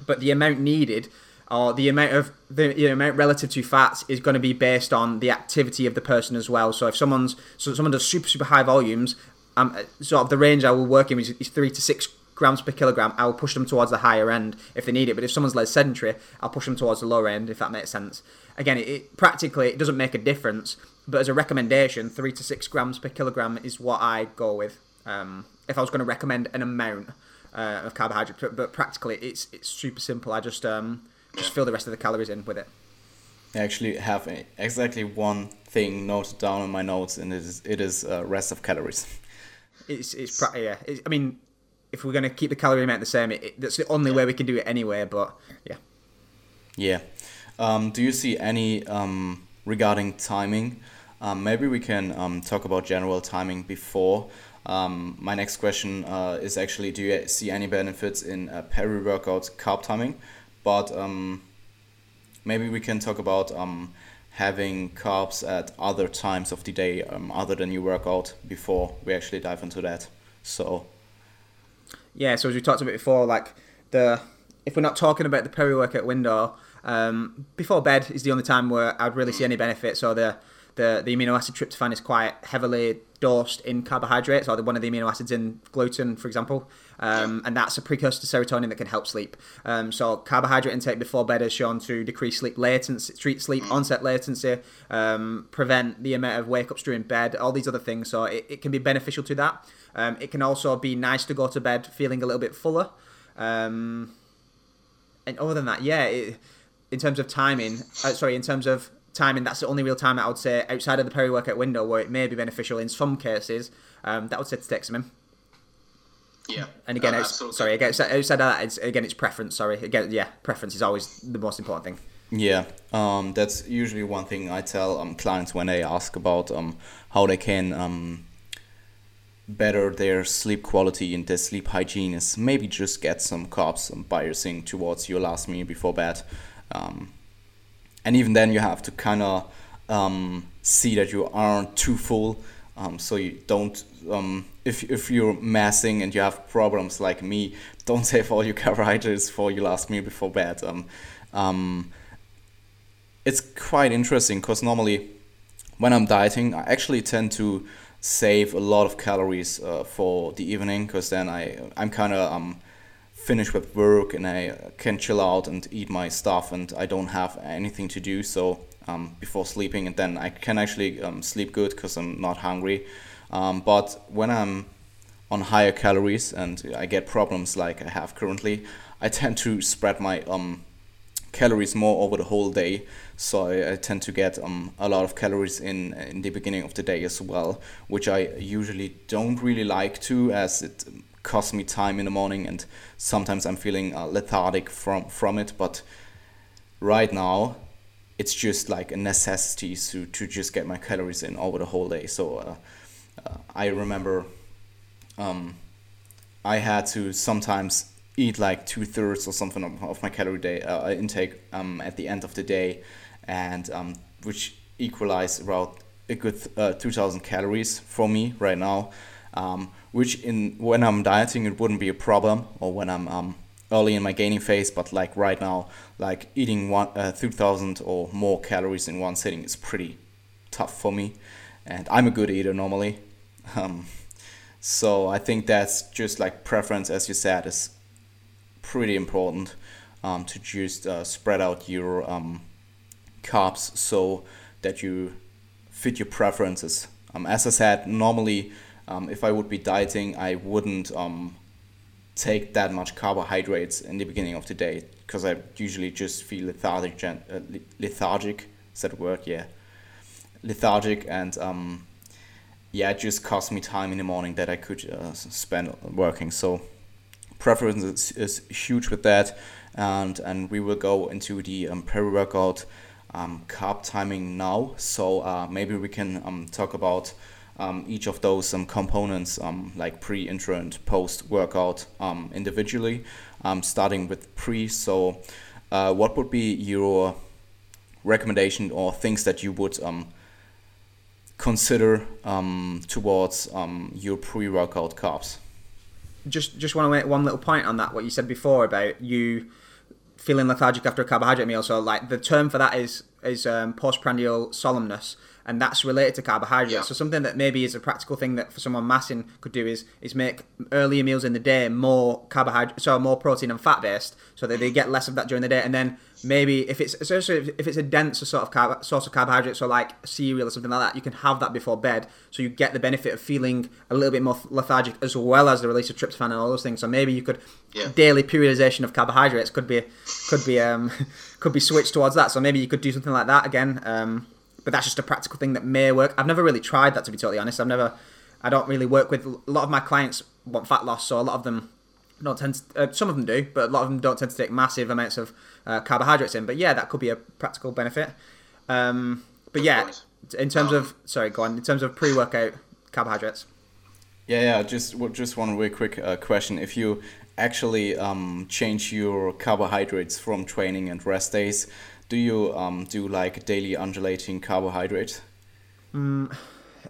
but the amount needed or the amount of the you know, amount relative to fats is going to be based on the activity of the person as well. So if someone's so someone does super super high volumes, um, sort of the range I will work in is, is three to six grams per kilogram, I'll push them towards the higher end if they need it. But if someone's less sedentary, I'll push them towards the lower end if that makes sense. Again, it, it, practically it doesn't make a difference, but as a recommendation, three to six grams per kilogram is what I go with. Um, if I was going to recommend an amount uh, of carbohydrate, but, but, practically it's it's super simple. I just um, just fill the rest of the calories in with it. I actually have a, exactly one thing noted down in my notes, and it is it is uh, rest of calories. It's it's yeah. It's, I mean, if we're going to keep the calorie amount the same, it, it, that's the only way we can do it anyway. But yeah. Yeah. Um, do you see any um, regarding timing? Um, maybe we can um, talk about general timing before. Um, my next question uh, is actually: Do you see any benefits in uh, peri-workout carb timing? But um, maybe we can talk about having carbs at other times of the day other than your workout before we actually dive into that. So yeah, so as we talked about before, like the if we're not talking about the peri-workout window, um, before bed is the only time where I'd really see any benefit. So the the, the amino acid tryptophan is quite heavily dosed in carbohydrates, or the, one of the amino acids in gluten, for example, um, and that's a precursor to serotonin that can help sleep. Um, so carbohydrate intake before bed is shown to decrease sleep latency, treat sleep onset latency, um, prevent the amount of wake ups during bed, all these other things. So it, it can be beneficial to that. Um, it can also be nice to go to bed feeling a little bit fuller. Um, and other than that, yeah, it, in terms of timing, uh, sorry, in terms of timing, that's the only real time that I would say outside of the peri workout window where it may be beneficial in some cases. Um, that would say to take some in. Yeah. And again, uh, sorry, again, outside of that, it's, again, it's preference. Sorry, again, yeah, preference is always the most important thing. Yeah, um, that's usually one thing I tell um, clients when they ask about um, how they can um, better their sleep quality and their sleep hygiene is maybe just get some carbs um, biasing towards your last meal before bed. Um, and even then, you have to kind of um, see that you aren't too full. Um, so you don't, um, if, if you're massing and you have problems like me, don't save all your carbohydrates for your last meal before bed. Um, um, it's quite interesting because normally when I'm dieting, I actually tend to save a lot of calories uh, for the evening because then I I'm kind of um finished with work and I can chill out and eat my stuff and I don't have anything to do. So um, before sleeping and then I can actually um, sleep good because I'm not hungry. Um, but when I'm on higher calories and I get problems like I have currently I tend to spread my um calories more over the whole day. So I, I tend to get um, a lot of calories in in the beginning of the day as well which I usually don't really like to as it costs me time in the morning and sometimes I'm feeling uh, lethargic from from it. But right now it's just like a necessity to, to just get my calories in over the whole day. So uh, uh, I remember um, I had to sometimes eat like two thirds or something of, my calorie day uh, intake um, at the end of the day, and um, which equalize about a good uh, 2,000 calories for me right now. Um, which in when I'm dieting it wouldn't be a problem, or when I'm um, early in my gaining phase. But like right now, like eating one uh, 2,000 or more calories in one sitting is pretty tough for me, and I'm a good eater normally. Um, so I think that's just like preference, as you said, is pretty important um, to just uh, spread out your um, carbs so that you fit your preferences. Um, as I said, normally um, if I would be dieting, I wouldn't um, take that much carbohydrates in the beginning of the day because I usually just feel lethargic. Uh, lethargic is that word? Yeah, lethargic and um, yeah, it just cost me time in the morning that I could uh, spend working. So preference is, is huge with that, and and we will go into the um, peri-workout um, carb timing now. So uh, maybe we can um, talk about um, each of those um, components, um, like pre, intra, and post workout um, individually. Starting with pre. So, uh, what would be your recommendation or things that you would consider towards your pre-workout carbs? Just just want to make one little point on that. What you said before about you feeling lethargic after a carbohydrate meal. So like the term for that is is um, postprandial somnolence, and that's related to carbohydrates. Yeah. So something that maybe is a practical thing that for someone massing could do is is make earlier meals in the day more carbohydrate, so more protein and fat based, so that they get less of that during the day, and then maybe if it's especially if it's a denser sort of carb, source of carbohydrates, so like cereal or something like that, you can have that before bed, so you get the benefit of feeling a little bit more lethargic as well as the release of tryptophan and all those things. So maybe you could Yeah. daily periodization of carbohydrates could be could be um could be switched towards that. So maybe you could do something like that again. Um, but that's just a practical thing that may work. I've never really tried that to be totally honest. I've never I don't really work with a lot of my clients want fat loss, so a lot of them don't tend to, uh, some of them do, but a lot of them don't tend to take massive amounts of uh, carbohydrates in. But yeah, that could be a practical benefit. Um, but yeah, in terms of sorry, go on. In terms of pre-workout carbohydrates, Yeah, yeah. Just just one really quick uh, question. If you actually um, change your carbohydrates from training and rest days, do you um, do like daily undulating carbohydrates?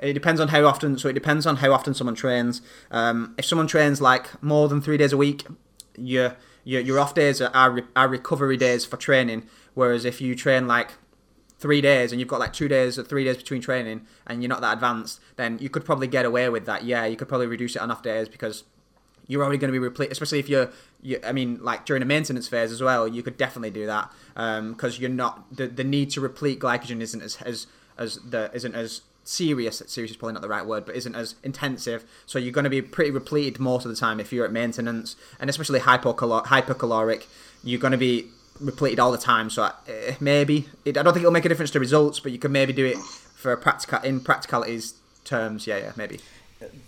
It depends on how often. So it depends on how often someone trains. Um, if someone trains like more than three days a week, your your, your off days are, are, recovery days for training. Whereas if you train like three days and you've got like two days or three days between training and you're not that advanced, then you could probably get away with that. Yeah, you could probably reduce it on off days because you're already going to be replaced, especially if you're, you, I mean, like during a maintenance phase as well, you could definitely do that because you're not, the, the need to replete glycogen isn't as, as, as the, isn't as serious. Serious is probably not the right word, but isn't as intensive. So you're going to be pretty repleted most of the time if you're at maintenance, and especially hypocalor- hypercaloric. You're going to be repleted all the time. So uh, maybe it, I don't think it'll make a difference to results, but you can maybe do it for practical in practicalities terms. Yeah, yeah, maybe.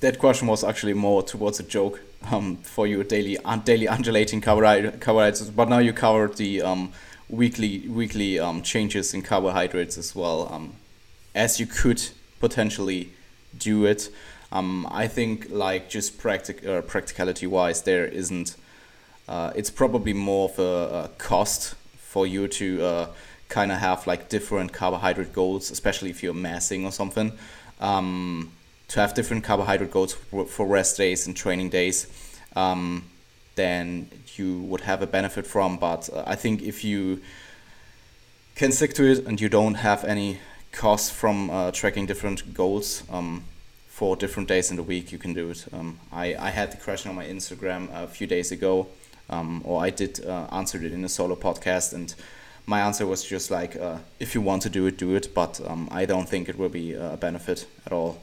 That question was actually more towards a joke um, for your daily uh, daily undulating carbohydrates, but now you covered the um, weekly weekly um, changes in carbohydrates as well, um, as you could potentially do it. Um, I think like just practic uh, practicality wise, there isn't. Uh, it's probably more of a, a cost for you to uh, kind of have like different carbohydrate goals, especially if you're massing or something. Um, to have different carbohydrate goals for rest days and training days, um, then you would have a benefit from. But uh, I think if you can stick to it and you don't have any costs from uh, tracking different goals um, for different days in the week, you can do it. Um, I, I had the question on my Instagram a few days ago, um, or I did uh, answer it in a solo podcast, and my answer was just like, uh, if you want to do it, do it, but um, I don't think it will be a benefit at all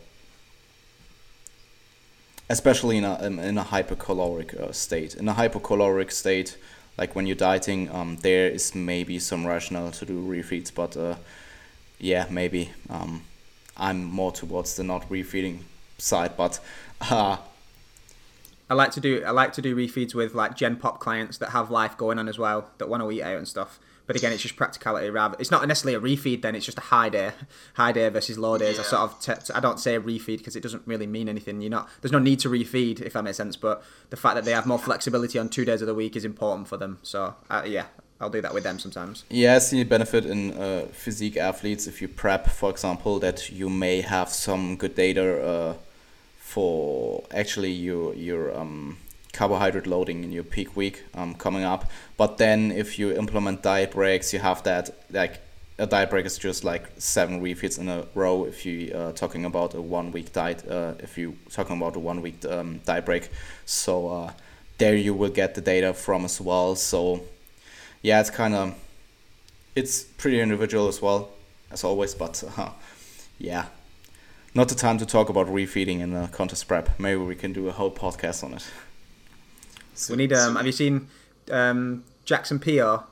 especially in a in a hypercaloric uh, state. In a hypercaloric state, like when you're dieting, um, there is maybe some rationale to do refeeds, but uh, yeah, maybe um, I'm more towards the not refeeding side, but. Uh, I like to do I like to do refeeds with like Gen Pop clients that have life going on as well that want to eat out and stuff. But again, it's just practicality rather. It's not necessarily a refeed. Then it's just a high day, high day versus low days. Yeah. I sort of t- I don't say a refeed because it doesn't really mean anything. You're not. There's no need to refeed if that makes sense. But the fact that they have more flexibility on two days of the week is important for them. So uh, yeah, I'll do that with them sometimes. Yeah, I see benefit in uh, physique athletes if you prep, for example, that you may have some good data uh, for actually your your um, carbohydrate loading in your peak week um, coming up. But then if you implement diet breaks, you have that like a diet break is just like seven refeeds in a row if you are uh, talking about a one week diet uh, if you talking about a one week um, diet break so uh, there you will get the data from as well so yeah it's kind of it's pretty individual as well as always but uh, yeah not the time to talk about refeeding in a contest prep maybe we can do a whole podcast on it we need. Um, have you seen um, Jackson Peos?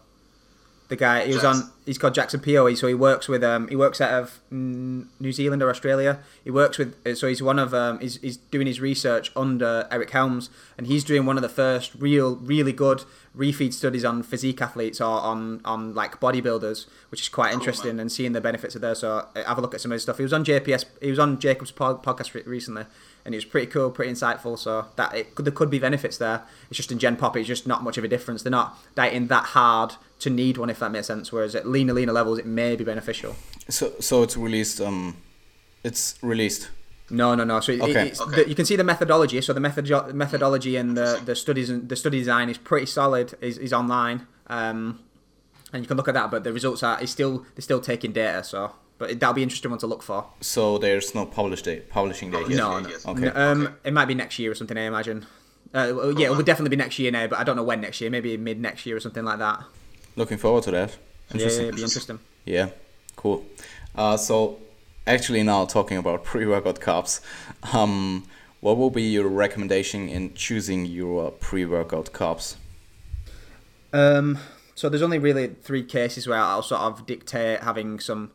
The guy he was on. He's called Jackson Peos. So he works with. Um, he works out of New Zealand or Australia. He works with. Uh, so he's one of. Um, he's, he's doing his research under Eric Helms, and he's doing one of the first real, really good refeed studies on physique athletes or on on like bodybuilders, which is quite interesting, and seeing the benefits of there. So uh, have a look at some of his stuff. He was on JPS. He was on Jacob's podcast recently, and it was pretty cool, pretty insightful. So that it could, there could be benefits there. It's just in Gen Pop, it's just not much of a difference. They're not dieting that hard to need one, if that makes sense. Whereas at leaner, leaner levels, it may be beneficial. So, so it's released. Um, it's released. No, no, no. So it, okay. okay. The, you can see the methodology. So the method methodology and the, the studies and the study design is pretty solid. is is online, um, and you can look at that. But the results are it's still they're still taking data. So but that'll be interesting one to look for. So there's no publish date, publishing date yet. No, no. Okay. Um, it might be next year or something. I imagine. Uh, yeah, it would definitely be next year now, but I don't know when next year. Maybe mid next year or something like that. Looking forward to that. Interesting. Yeah, it'd be interesting. Yeah, cool. Uh, so actually now talking about pre-workout carbs, um, what will be your recommendation in choosing your pre-workout carbs? Um, so there's only really three cases where I'll sort of dictate having some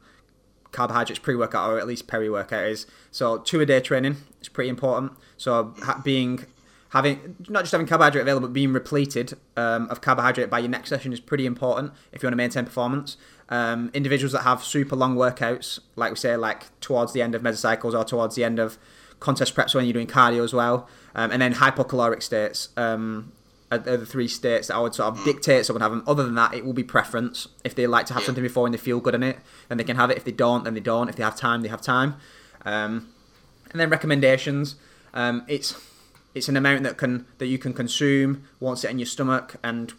carbohydrates pre-workout or at least peri-workout is. So two a day training is pretty important. So being having not just having carbohydrate available, but being repleted um, of carbohydrate by your next session is pretty important if you want to maintain performance. Um, individuals that have super long workouts, like we say, like towards the end of mesocycles or towards the end of contest preps when you're doing cardio as well, um, and then hypocaloric states. Um, are, the three states that I would sort of dictate someone having. Other than that, it will be preference. If they like to have something before and they feel good in it, then they can have it. If they don't, then they don't. If they have time, they have time. Um, and then recommendations. Um, it's it's an amount that can that you can consume once it in your stomach and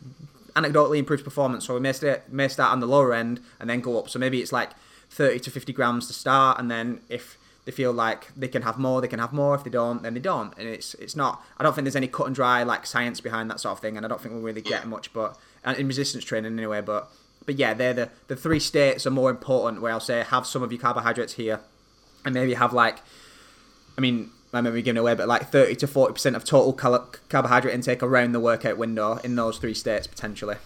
anecdotally improves performance. So we may start, may start on the lower end and then go up. So maybe it's like 30 to 50 grams to start, and then if they feel like they can have more, they can have more. If they don't, then they don't. And it's it's not. I don't think there's any cut and dry like science behind that sort of thing, and I don't think we'll really get much. But in resistance training anyway. But but yeah, they're the the three states are more important. Where I'll say have some of your carbohydrates here, and maybe have like, I mean, I may be giving away, but like 30 to 40% of total cal- carbohydrate intake around the workout window in those three states potentially.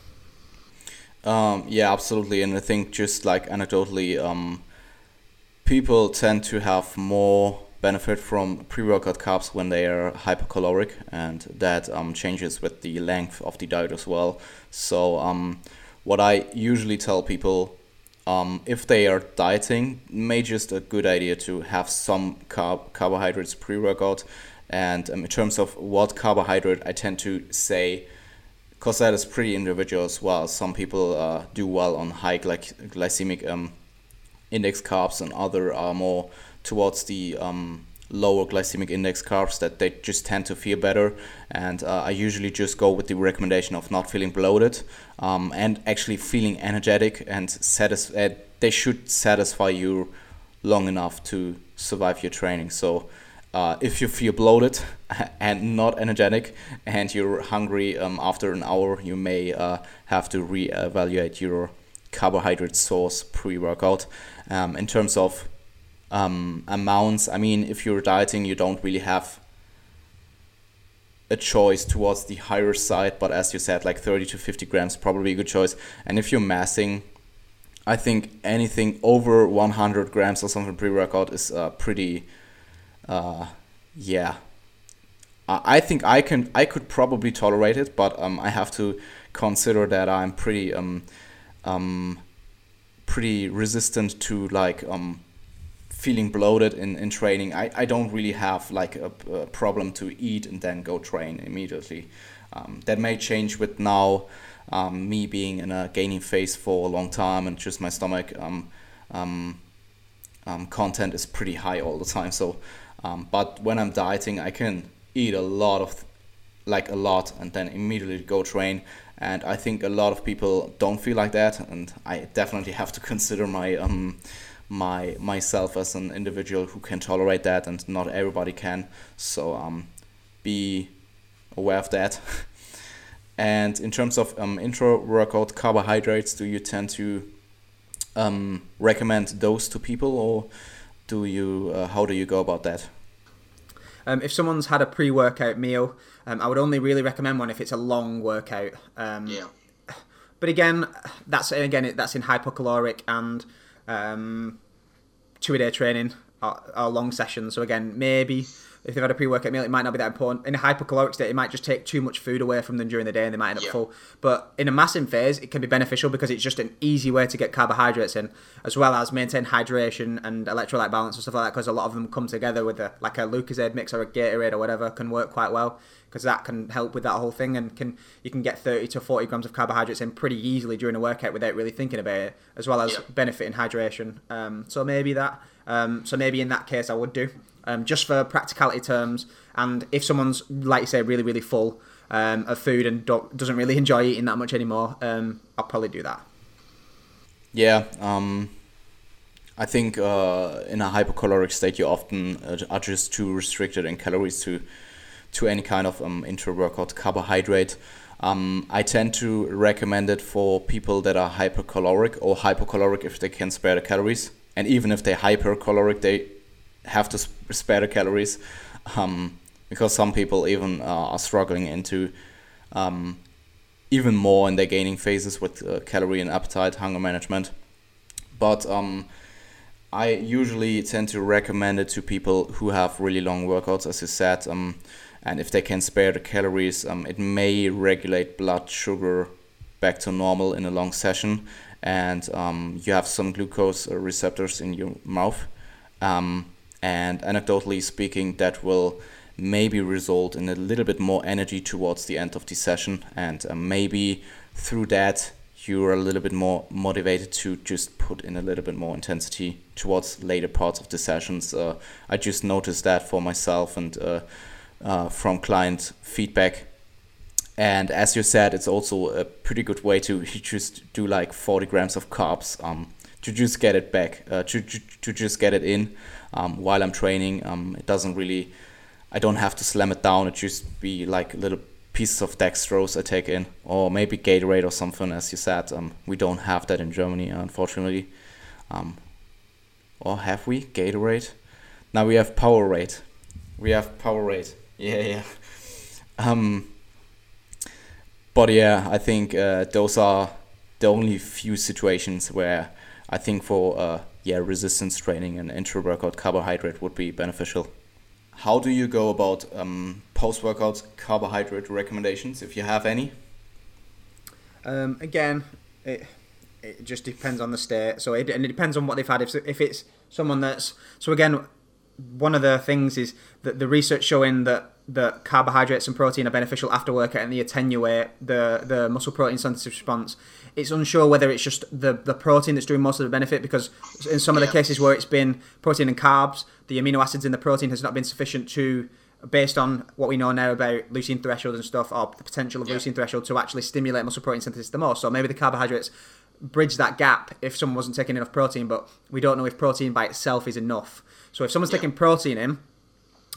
Um, yeah, absolutely. And I think just like anecdotally, um, people tend to have more benefit from pre-workout carbs when they are hypercaloric, and that um, changes with the length of the diet as well. So um, what I usually tell people um, if they are dieting, may just a good idea to have some carb carbohydrates pre-workout. And um, in terms of what carbohydrate, I tend to say, because that is pretty individual as well. Some people uh, do well on high glyc- glycemic um, index carbs, and other are more towards the um, lower glycemic index carbs that they just tend to feel better. And uh, I usually just go with the recommendation of not feeling bloated um, and actually feeling energetic and satisfied. Uh, they should satisfy you long enough to survive your training. So. Uh, if you feel bloated and not energetic and you're hungry um, after an hour, you may uh, have to reevaluate your carbohydrate source pre workout. Um, in terms of um, amounts. I mean, if you're dieting, you don't really have a choice towards the higher side, but as you said, like 30 to 50 grams, probably a good choice. And if you're massing, I think anything over 100 grams or something pre workout is uh, pretty, uh, yeah. I think I can I could probably tolerate it, but um, I have to consider that I'm pretty um, um, pretty resistant to like um, feeling bloated in, in training, I, I don't really have like a, a problem to eat and then go train immediately. Um, that may change with now um, me being in a gaining phase for a long time and just my stomach um, um, um content is pretty high all the time. So, but when I'm dieting, I can eat a lot of like a lot and then immediately go train and i think a lot of people don't feel like that and i definitely have to consider my um my myself as an individual who can tolerate that, and not everybody can. So um, be aware of that. and in terms of um, intra workout carbohydrates, do you tend to um, recommend those to people, or do you? Uh, how do you go about that? Um, if someone's had a pre-workout meal, um, I would only really recommend one if it's a long workout. Um, yeah. But again, that's again that's in hypocaloric and um, two a day training or, or, long sessions. So again, maybe if they've had a pre-workout meal, it might not be that important. In a hypercaloric state, it might just take too much food away from them during the day, and they might end up yeah. full. But in a massing phase, it can be beneficial because it's just an easy way to get carbohydrates in, as well as maintain hydration and electrolyte balance and stuff like that. Because a lot of them come together with a like a Lucozade mix or a Gatorade or whatever can work quite well because that can help with that whole thing and can you can get 30 to 40 grams of carbohydrates in pretty easily during a workout without really thinking about it as well as yeah. benefiting hydration um, so maybe that um, so maybe in that case i would do um, just for practicality terms and if someone's like you say really really full um, of food and doesn't really enjoy eating that much anymore um, i'll probably do that yeah um, I think uh, in a hypocaloric state, you often uh, are just too restricted in calories to to any kind of um, intra-workout carbohydrate. Um, I tend to recommend it for people that are hypercaloric or hypocaloric if they can spare the calories. And even if they're hypercaloric, they have to spare the calories um, because some people even uh, are struggling into um, even more in their gaining phases with uh, calorie and appetite hunger management. But um, I usually tend to recommend it to people who have really long workouts, as you said. Um, and if they can spare the calories, um, it may regulate blood sugar back to normal in a long session, and um, you have some glucose receptors in your mouth. Um, and anecdotally speaking, that will maybe result in a little bit more energy towards the end of the session, and uh, maybe through that you're a little bit more motivated to just put in a little bit more intensity towards later parts of the sessions. Uh, I just noticed that for myself, and uh, uh, from client feedback. And as you said, it's also a pretty good way to just do like 40 grams of carbs um, to just get it back, uh, to, to, to just get it in um, while I'm training. Um, it doesn't really, I don't have to slam it down. It just be like little pieces of dextrose I take in, or maybe Gatorade or something. As you said, um, we don't have that in Germany, unfortunately. Um, or have we Gatorade? now we have Powerade. We have Powerade. Yeah, yeah. Um, but yeah, I think uh, those are the only few situations where I think for uh, yeah resistance training and intra-workout carbohydrate would be beneficial. How do you go about um, post-workout carbohydrate recommendations, if you have any? Um, again, it it just depends on the state. So it and it depends on what they've had. If if it's someone that's so again, one of the things is that the research showing that that carbohydrates and protein are beneficial after workout and they attenuate the the muscle protein synthesis response. It's unsure whether it's just the the protein that's doing most of the benefit because in some of the Yeah. cases where it's been protein and carbs, the amino acids in the protein has not been sufficient to based on what we know now about leucine threshold and stuff or the potential of Yeah. leucine threshold to actually stimulate muscle protein synthesis the most. So maybe the carbohydrates bridge that gap if someone wasn't taking enough protein, but we don't know if protein by itself is enough. So if someone's Yeah. taking protein in,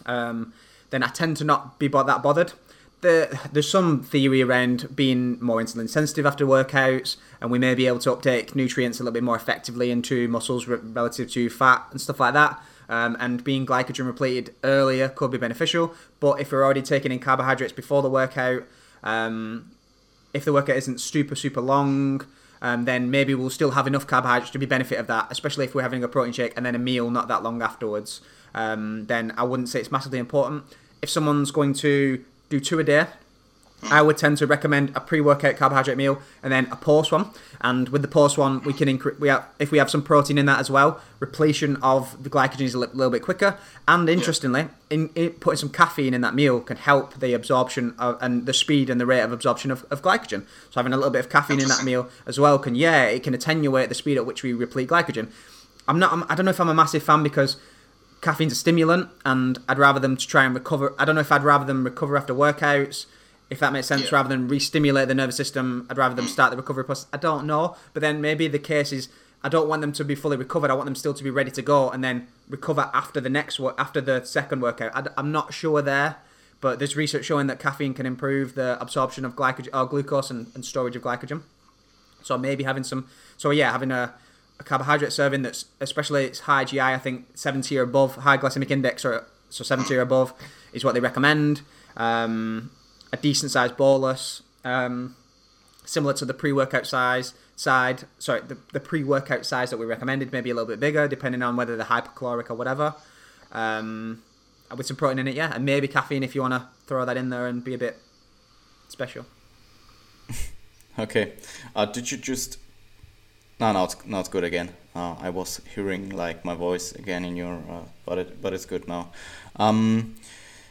um, then I tend to not be that bothered. The, there's some theory around being more insulin sensitive after workouts, and we may be able to uptake nutrients a little bit more effectively into muscles re- relative to fat and stuff like that. Um, and being glycogen repleted earlier could be beneficial. But if we're already taking in carbohydrates before the workout, um, if the workout isn't super super long, um, then maybe we'll still have enough carbohydrates to be benefit of that. Especially if we're having a protein shake and then a meal not that long afterwards. Um, then I wouldn't say it's massively important. If someone's going to do two a day, I would tend to recommend a pre-workout carbohydrate meal and then a post one. And with the post one, we can increase. We have, if we have some protein in that as well, repletion of the glycogen is a li- little bit quicker. And interestingly, in, in putting some caffeine in that meal can help the absorption of, and the speed and the rate of absorption of, of glycogen. So having a little bit of caffeine in that meal as well can yeah, it can attenuate the speed at which we replete glycogen. I'm not. I'm, I don't know if I'm a massive fan because caffeine's a stimulant, and I'd rather them to try and recover. I don't know if I'd rather them recover after workouts, if that makes sense, Yeah. rather than re-stimulate the nervous system. I'd rather them start the recovery process. I don't know, but then maybe the case is I don't want them to be fully recovered. I want them still to be ready to go and then recover after the next work after the second workout. I, am not sure there. But there's research showing that caffeine can improve the absorption of glycogen or glucose and, and storage of glycogen. So maybe having some, so yeah, having a, a carbohydrate serving that's especially it's high GI. I think 70 or above, high glycemic index, or so 70 or above is what they recommend. Um, a decent sized bolus, um, similar to the pre-workout size side. Sorry, the, the pre-workout size that we recommended, maybe a little bit bigger, depending on whether they're hypocaloric or whatever. Um, with some protein in it, yeah, and maybe caffeine if you want to throw that in there and be a bit special. Okay. Uh, did you just? No, no, it's no, it's good again. Uh, I was hearing like my voice again in your, uh, but it, but it's good now. Um,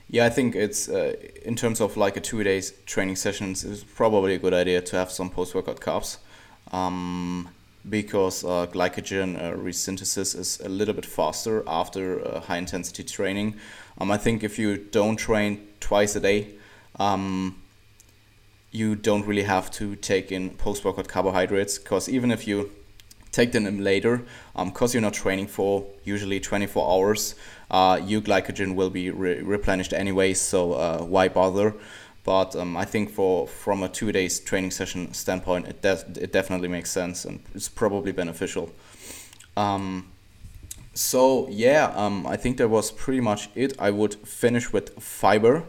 yeah, I think it's uh, in terms of like a two days training sessions, it's probably a good idea to have some post workout carbs, um, because uh, glycogen uh, resynthesis is a little bit faster after uh, high intensity training. Um, I think if you don't train twice a day, um, you don't really have to take in post workout carbohydrates because even if you take them in later, because you're not training for usually 24 hours, uh, your glycogen will be re- replenished anyway, so uh, why bother? But um, I think for from a two days training session standpoint, it, def- it definitely makes sense and it's probably beneficial. Um, so yeah, um, I think that was pretty much it. I would finish with fiber,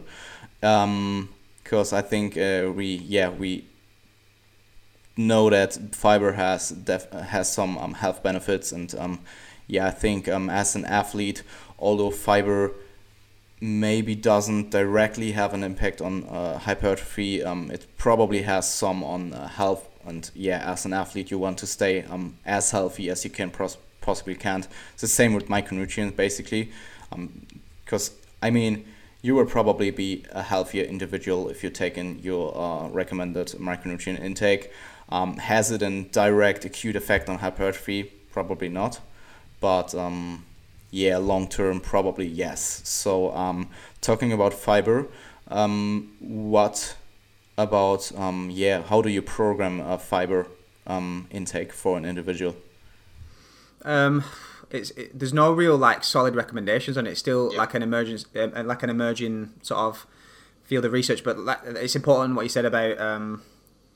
because I think uh, we yeah we know that fiber has def- has some um, health benefits and um, yeah I think um, as an athlete, although fiber maybe doesn't directly have an impact on uh, hypertrophy, um, it probably has some on uh, health. And yeah, as an athlete, you want to stay um, as healthy as you can pros- possibly can. It's the same with micronutrients, basically, because I mean, you will probably be a healthier individual if you take in your uh, recommended micronutrient intake. Um, has it a direct acute effect on hypertrophy? Probably not, but um, yeah, long term, probably yes. So, um, talking about fiber, um, what about um, yeah? How do you program a fiber um, intake for an individual? Um, it's it, there's no real like solid recommendations on it. It's still Yeah. like an emergence, um, like an emerging sort of field of research. But like, it's important what you said about um,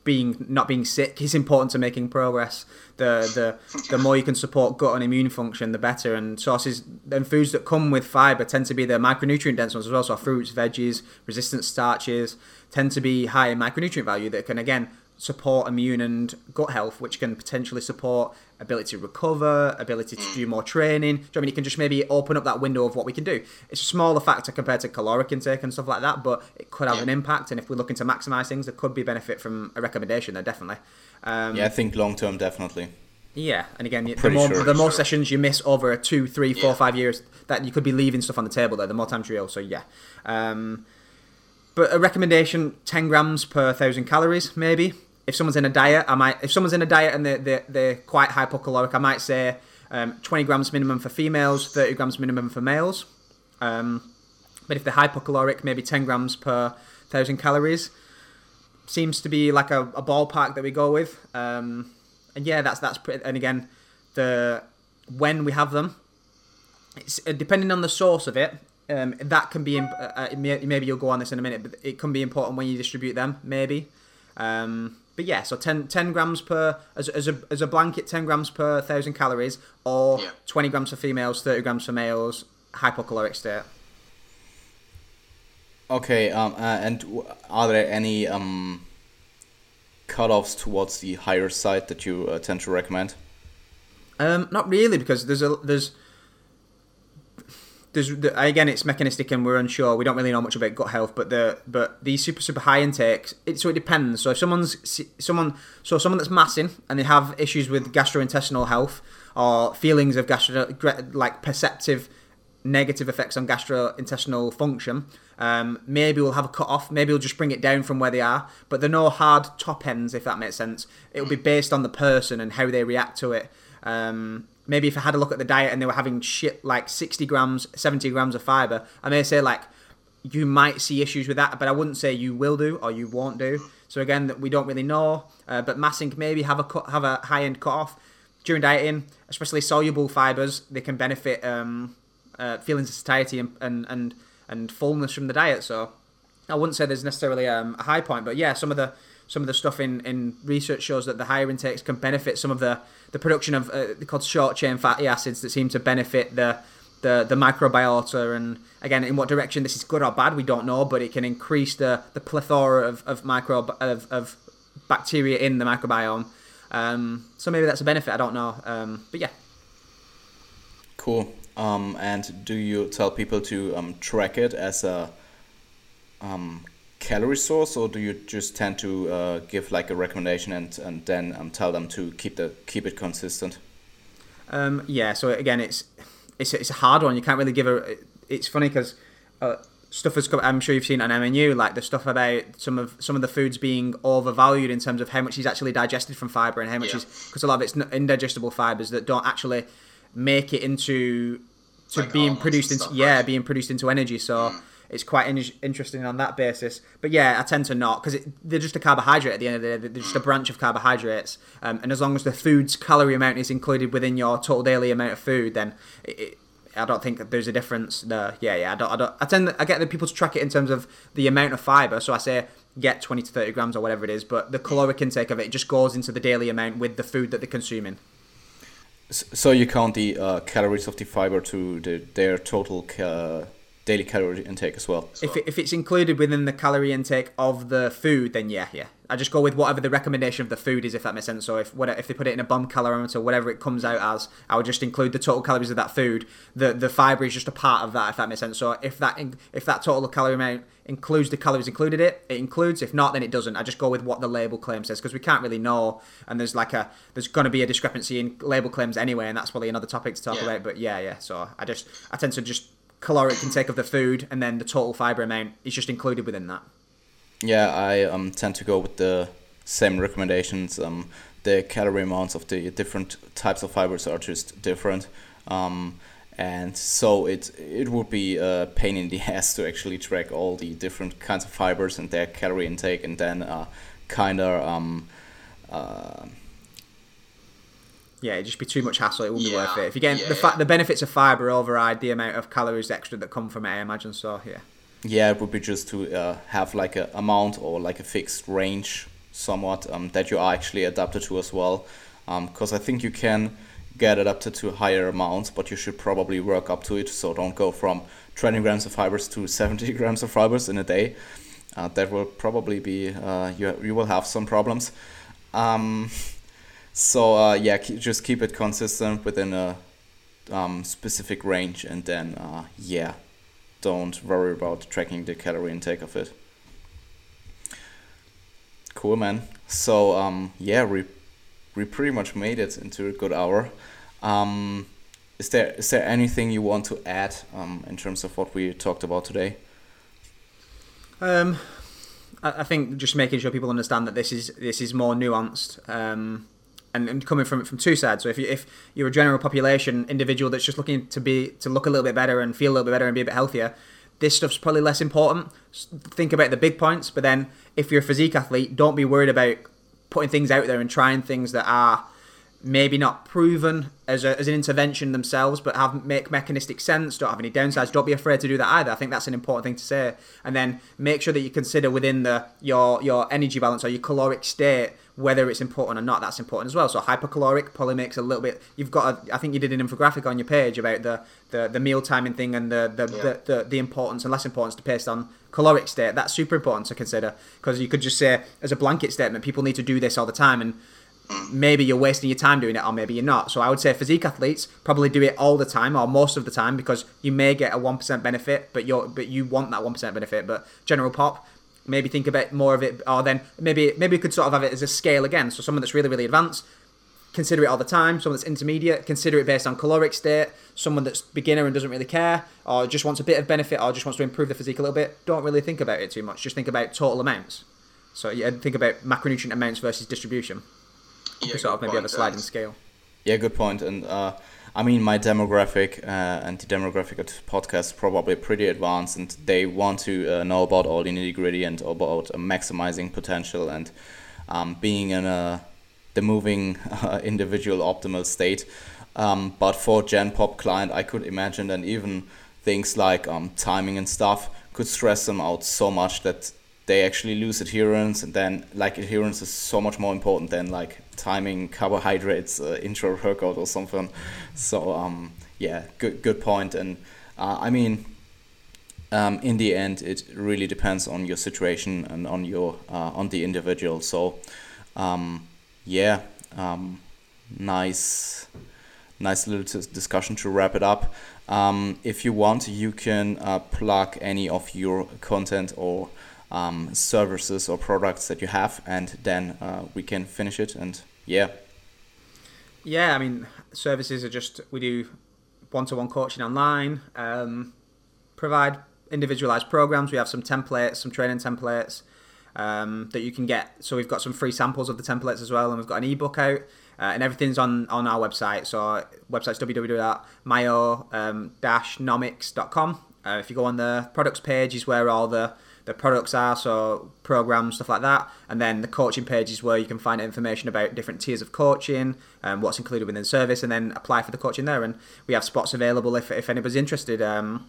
being not being sick is important to making progress. The the the more you can support gut and immune function, the better. And sources and foods that come with fiber tend to be the micronutrient dense ones as well. So fruits, veggies, resistant starches tend to be high in micronutrient value that can again support immune and gut health, which can potentially support ability to recover, ability to do more training. Do you know I mean? It can just maybe open up that window of what we can do. It's a smaller factor compared to caloric intake and stuff like that, but it could have Yeah. an impact. And if we're looking to maximize things, there could be benefit from a recommendation there, definitely. Um, Yeah, I think long term definitely. yeah, and again, the more, sure. the more sessions you miss over a two, three, four, Yeah. five years, that you could be leaving stuff on the table there. The more times you so yeah. Um, but a recommendation: ten grams per thousand calories, maybe. If someone's in a diet, I might. If someone's in a diet and they're they're, they're quite hypocaloric, I might say um, twenty grams minimum for females, thirty grams minimum for males. Um, but if they're hypocaloric, maybe ten grams per thousand calories seems to be like a, a ballpark that we go with. Um, and yeah, that's that's pretty, and again, the when we have them, it's uh, depending on the source of it. Um, that can be imp- uh, uh, may- maybe you'll go on this in a minute, but it can be important when you distribute them, maybe. Um, but yeah, so 10, 10 grams per as, as a as a blanket, ten grams per thousand calories, or Yeah. twenty grams for females, thirty grams for males, hypocaloric state. Okay, um, uh, and w- are there any um, cutoffs towards the higher side that you uh, tend to recommend? Um, not really, because there's a there's there's the, again it's mechanistic and we're unsure. We don't really know much about gut health, but the but these super super high intakes. It, so it depends. So if someone's someone so someone that's massing and they have issues with gastrointestinal health or feelings of gastro like perceptive negative effects on gastrointestinal function. Um, maybe we'll have a cut off. Maybe we'll just bring it down from where they are. But there are no hard top ends, if that makes sense. It will be based on the person and how they react to it. Um, maybe if I had a look at the diet and they were having shit like 60 grams, 70 grams of fiber, I may say like you might see issues with that, but I wouldn't say you will do or you won't do. So again, that we don't really know. Uh, but massing maybe have a cut, have a high end cut off during dieting, especially soluble fibers. They can benefit um, uh, feelings of satiety and, and and and fullness from the diet. So I wouldn't say there's necessarily um, a high point, but yeah, some of the some of the stuff in, in research shows that the higher intakes can benefit some of the, the production of uh, called short chain fatty acids that seem to benefit the the the microbiota and again in what direction this is good or bad we don't know but it can increase the the plethora of of micro of, of bacteria in the microbiome. Um, so maybe that's a benefit I don't know. Um, but yeah. Cool. Um, and do you tell people to um, track it as a um, calorie source, or do you just tend to uh, give like a recommendation and and then um, tell them to keep the keep it consistent? Um, yeah, so again, it's it's it's a hard one. You can't really give a. It's funny because uh, stuff has come. I'm sure you've seen on MNU, like the stuff about some of some of the foods being overvalued in terms of how much is actually digested from fiber and how much Yeah. is because a lot of it's indigestible fibers that don't actually make it into to Like being produced into yeah right? being produced into energy. So. It's quite in- interesting on that basis, but yeah, I tend to not because they're just a carbohydrate at the end of the day. They're just a branch of carbohydrates, um, and as long as the food's calorie amount is included within your total daily amount of food, then it, it, I don't think that there's a difference there. Yeah, yeah. I don't. I don't. I tend. I get the people to track it in terms of the amount of fiber. So I say get 20 to 30 grams or whatever it is, but the caloric intake of it just goes into the daily amount with the food that they're consuming. So you count the uh, calories of the fiber to the, their total daily calorie intake as well. If, it, if it's included within the calorie intake of the food, then yeah, yeah. I just go with whatever the recommendation of the food is, if that makes sense. So if what if they put it in a bomb calorimeter, whatever it comes out as, I would just include the total calories of that food. The the fiber is just a part of that, if that makes sense. So if that in, if that total calorie amount includes the calories included it, it includes. If not, then it doesn't. I just go with what the label claim says because we can't really know, and there's like a there's going to be a discrepancy in label claims anyway, and that's probably another topic to talk Yeah. about. But yeah, yeah. So I just I tend to just caloric intake of the food, and then the total fiber amount is just included within that. Yeah, I um, tend to go with the same recommendations. Um, the calorie amounts of the different types of fibers are just different. Um, and so it it would be a pain in the ass to actually track all the different kinds of fibers and their calorie intake and then uh, kind of um, uh, Yeah, it'd just be too much hassle. It wouldn't be worth it. If you get yeah, the fa- yeah. the benefits of fiber override the amount of calories extra that come from it, I imagine. So yeah, yeah, it would be just to uh, have like a amount or like a fixed range somewhat um, that you are actually adapted to as well. Because I think you can get adapted to higher amounts, but you should probably work up to it. So don't go from 20 grams of fibers to 70 grams of fibers in a day. Uh, that will probably be uh, you. You will have some problems. Um, so uh, yeah, keep, just keep it consistent within a um, specific range, and then uh, yeah, don't worry about tracking the calorie intake of it. Cool, man. So um, yeah, we we pretty much made it into a good hour. Um, is there is there anything you want to add um, in terms of what we talked about today? Um, I, I think just making sure people understand that this is this is more nuanced. Um, and, and coming from from two sides. So if you if you're a general population individual that's just looking to be to look a little bit better and feel a little bit better and be a bit healthier, this stuff's probably less important. Think about the big points, but then if you're a physique athlete, don't be worried about putting things out there and trying things that are maybe not proven as, a, as an intervention themselves, but have make mechanistic sense, don't have any downsides. Don't be afraid to do that either. I think that's an important thing to say. And then make sure that you consider within the your your energy balance or your caloric state whether it's important or not. That's important as well. So hypercaloric probably makes a little bit. You've got. A, I think you did an infographic on your page about the the, the meal timing thing and the the, yeah. the, the the importance and less importance to based on caloric state. That's super important to consider because you could just say as a blanket statement, people need to do this all the time and maybe you're wasting your time doing it or maybe you're not. So I would say physique athletes probably do it all the time or most of the time because you may get a 1% benefit, but you but you want that 1% benefit. But general pop, maybe think about more of it or then maybe maybe you could sort of have it as a scale again. So someone that's really really advanced consider it all the time. Someone that's intermediate, consider it based on caloric state. Someone that's beginner and doesn't really care, or just wants a bit of benefit, or just wants to improve the physique a little bit. Don't really think about it too much. Just think about total amounts. So yeah, think about macronutrient amounts versus distribution yeah, sort of maybe have a sliding scale. Yeah, good point. And uh, I mean, my demographic uh, and the demographic of the podcast probably pretty advanced, and they want to uh, know about all the nitty gritty and about maximizing potential and um, being in a the moving uh, individual optimal state. Um, but for Gen Pop client, I could imagine that even things like um, timing and stuff could stress them out so much that they actually lose adherence and then like adherence is so much more important than like timing carbohydrates uh, intra workout or something. So um yeah good good point. point and uh, i mean um, in the end it really depends on your situation and on your uh, on the individual. So um, yeah um, nice nice little discussion to wrap it up. Um, if you want you can uh, plug any of your content or um, services or products that you have, and then uh, we can finish it. And yeah. Yeah, I mean, services are just we do one-to-one coaching online, um, provide individualized programs. We have some templates, some training templates um, that you can get. So we've got some free samples of the templates as well, and we've got an ebook out. Uh, and everything's on, on our website. So our website's www.myo-nomics.com. Uh, if you go on the products page, is where all the the products are, so programs, stuff like that. And then the coaching page is where you can find information about different tiers of coaching and what's included within the service, and then apply for the coaching there. And we have spots available if, if anybody's interested um,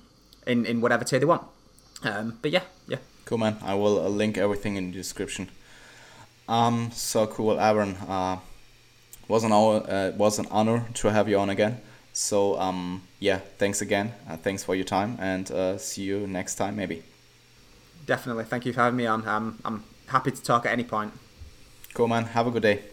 in, in whatever tier they want. Um, but yeah, yeah. Cool, man. I will uh, link everything in the description. Um, so cool, Aaron. Uh, was an hour, uh, was an honor to have you on again. So um, yeah, thanks again. Uh, thanks for your time, and uh, see you next time, maybe definitely. Thank you for having me on. I'm, I'm happy to talk at any point. Cool, man. Have a good day.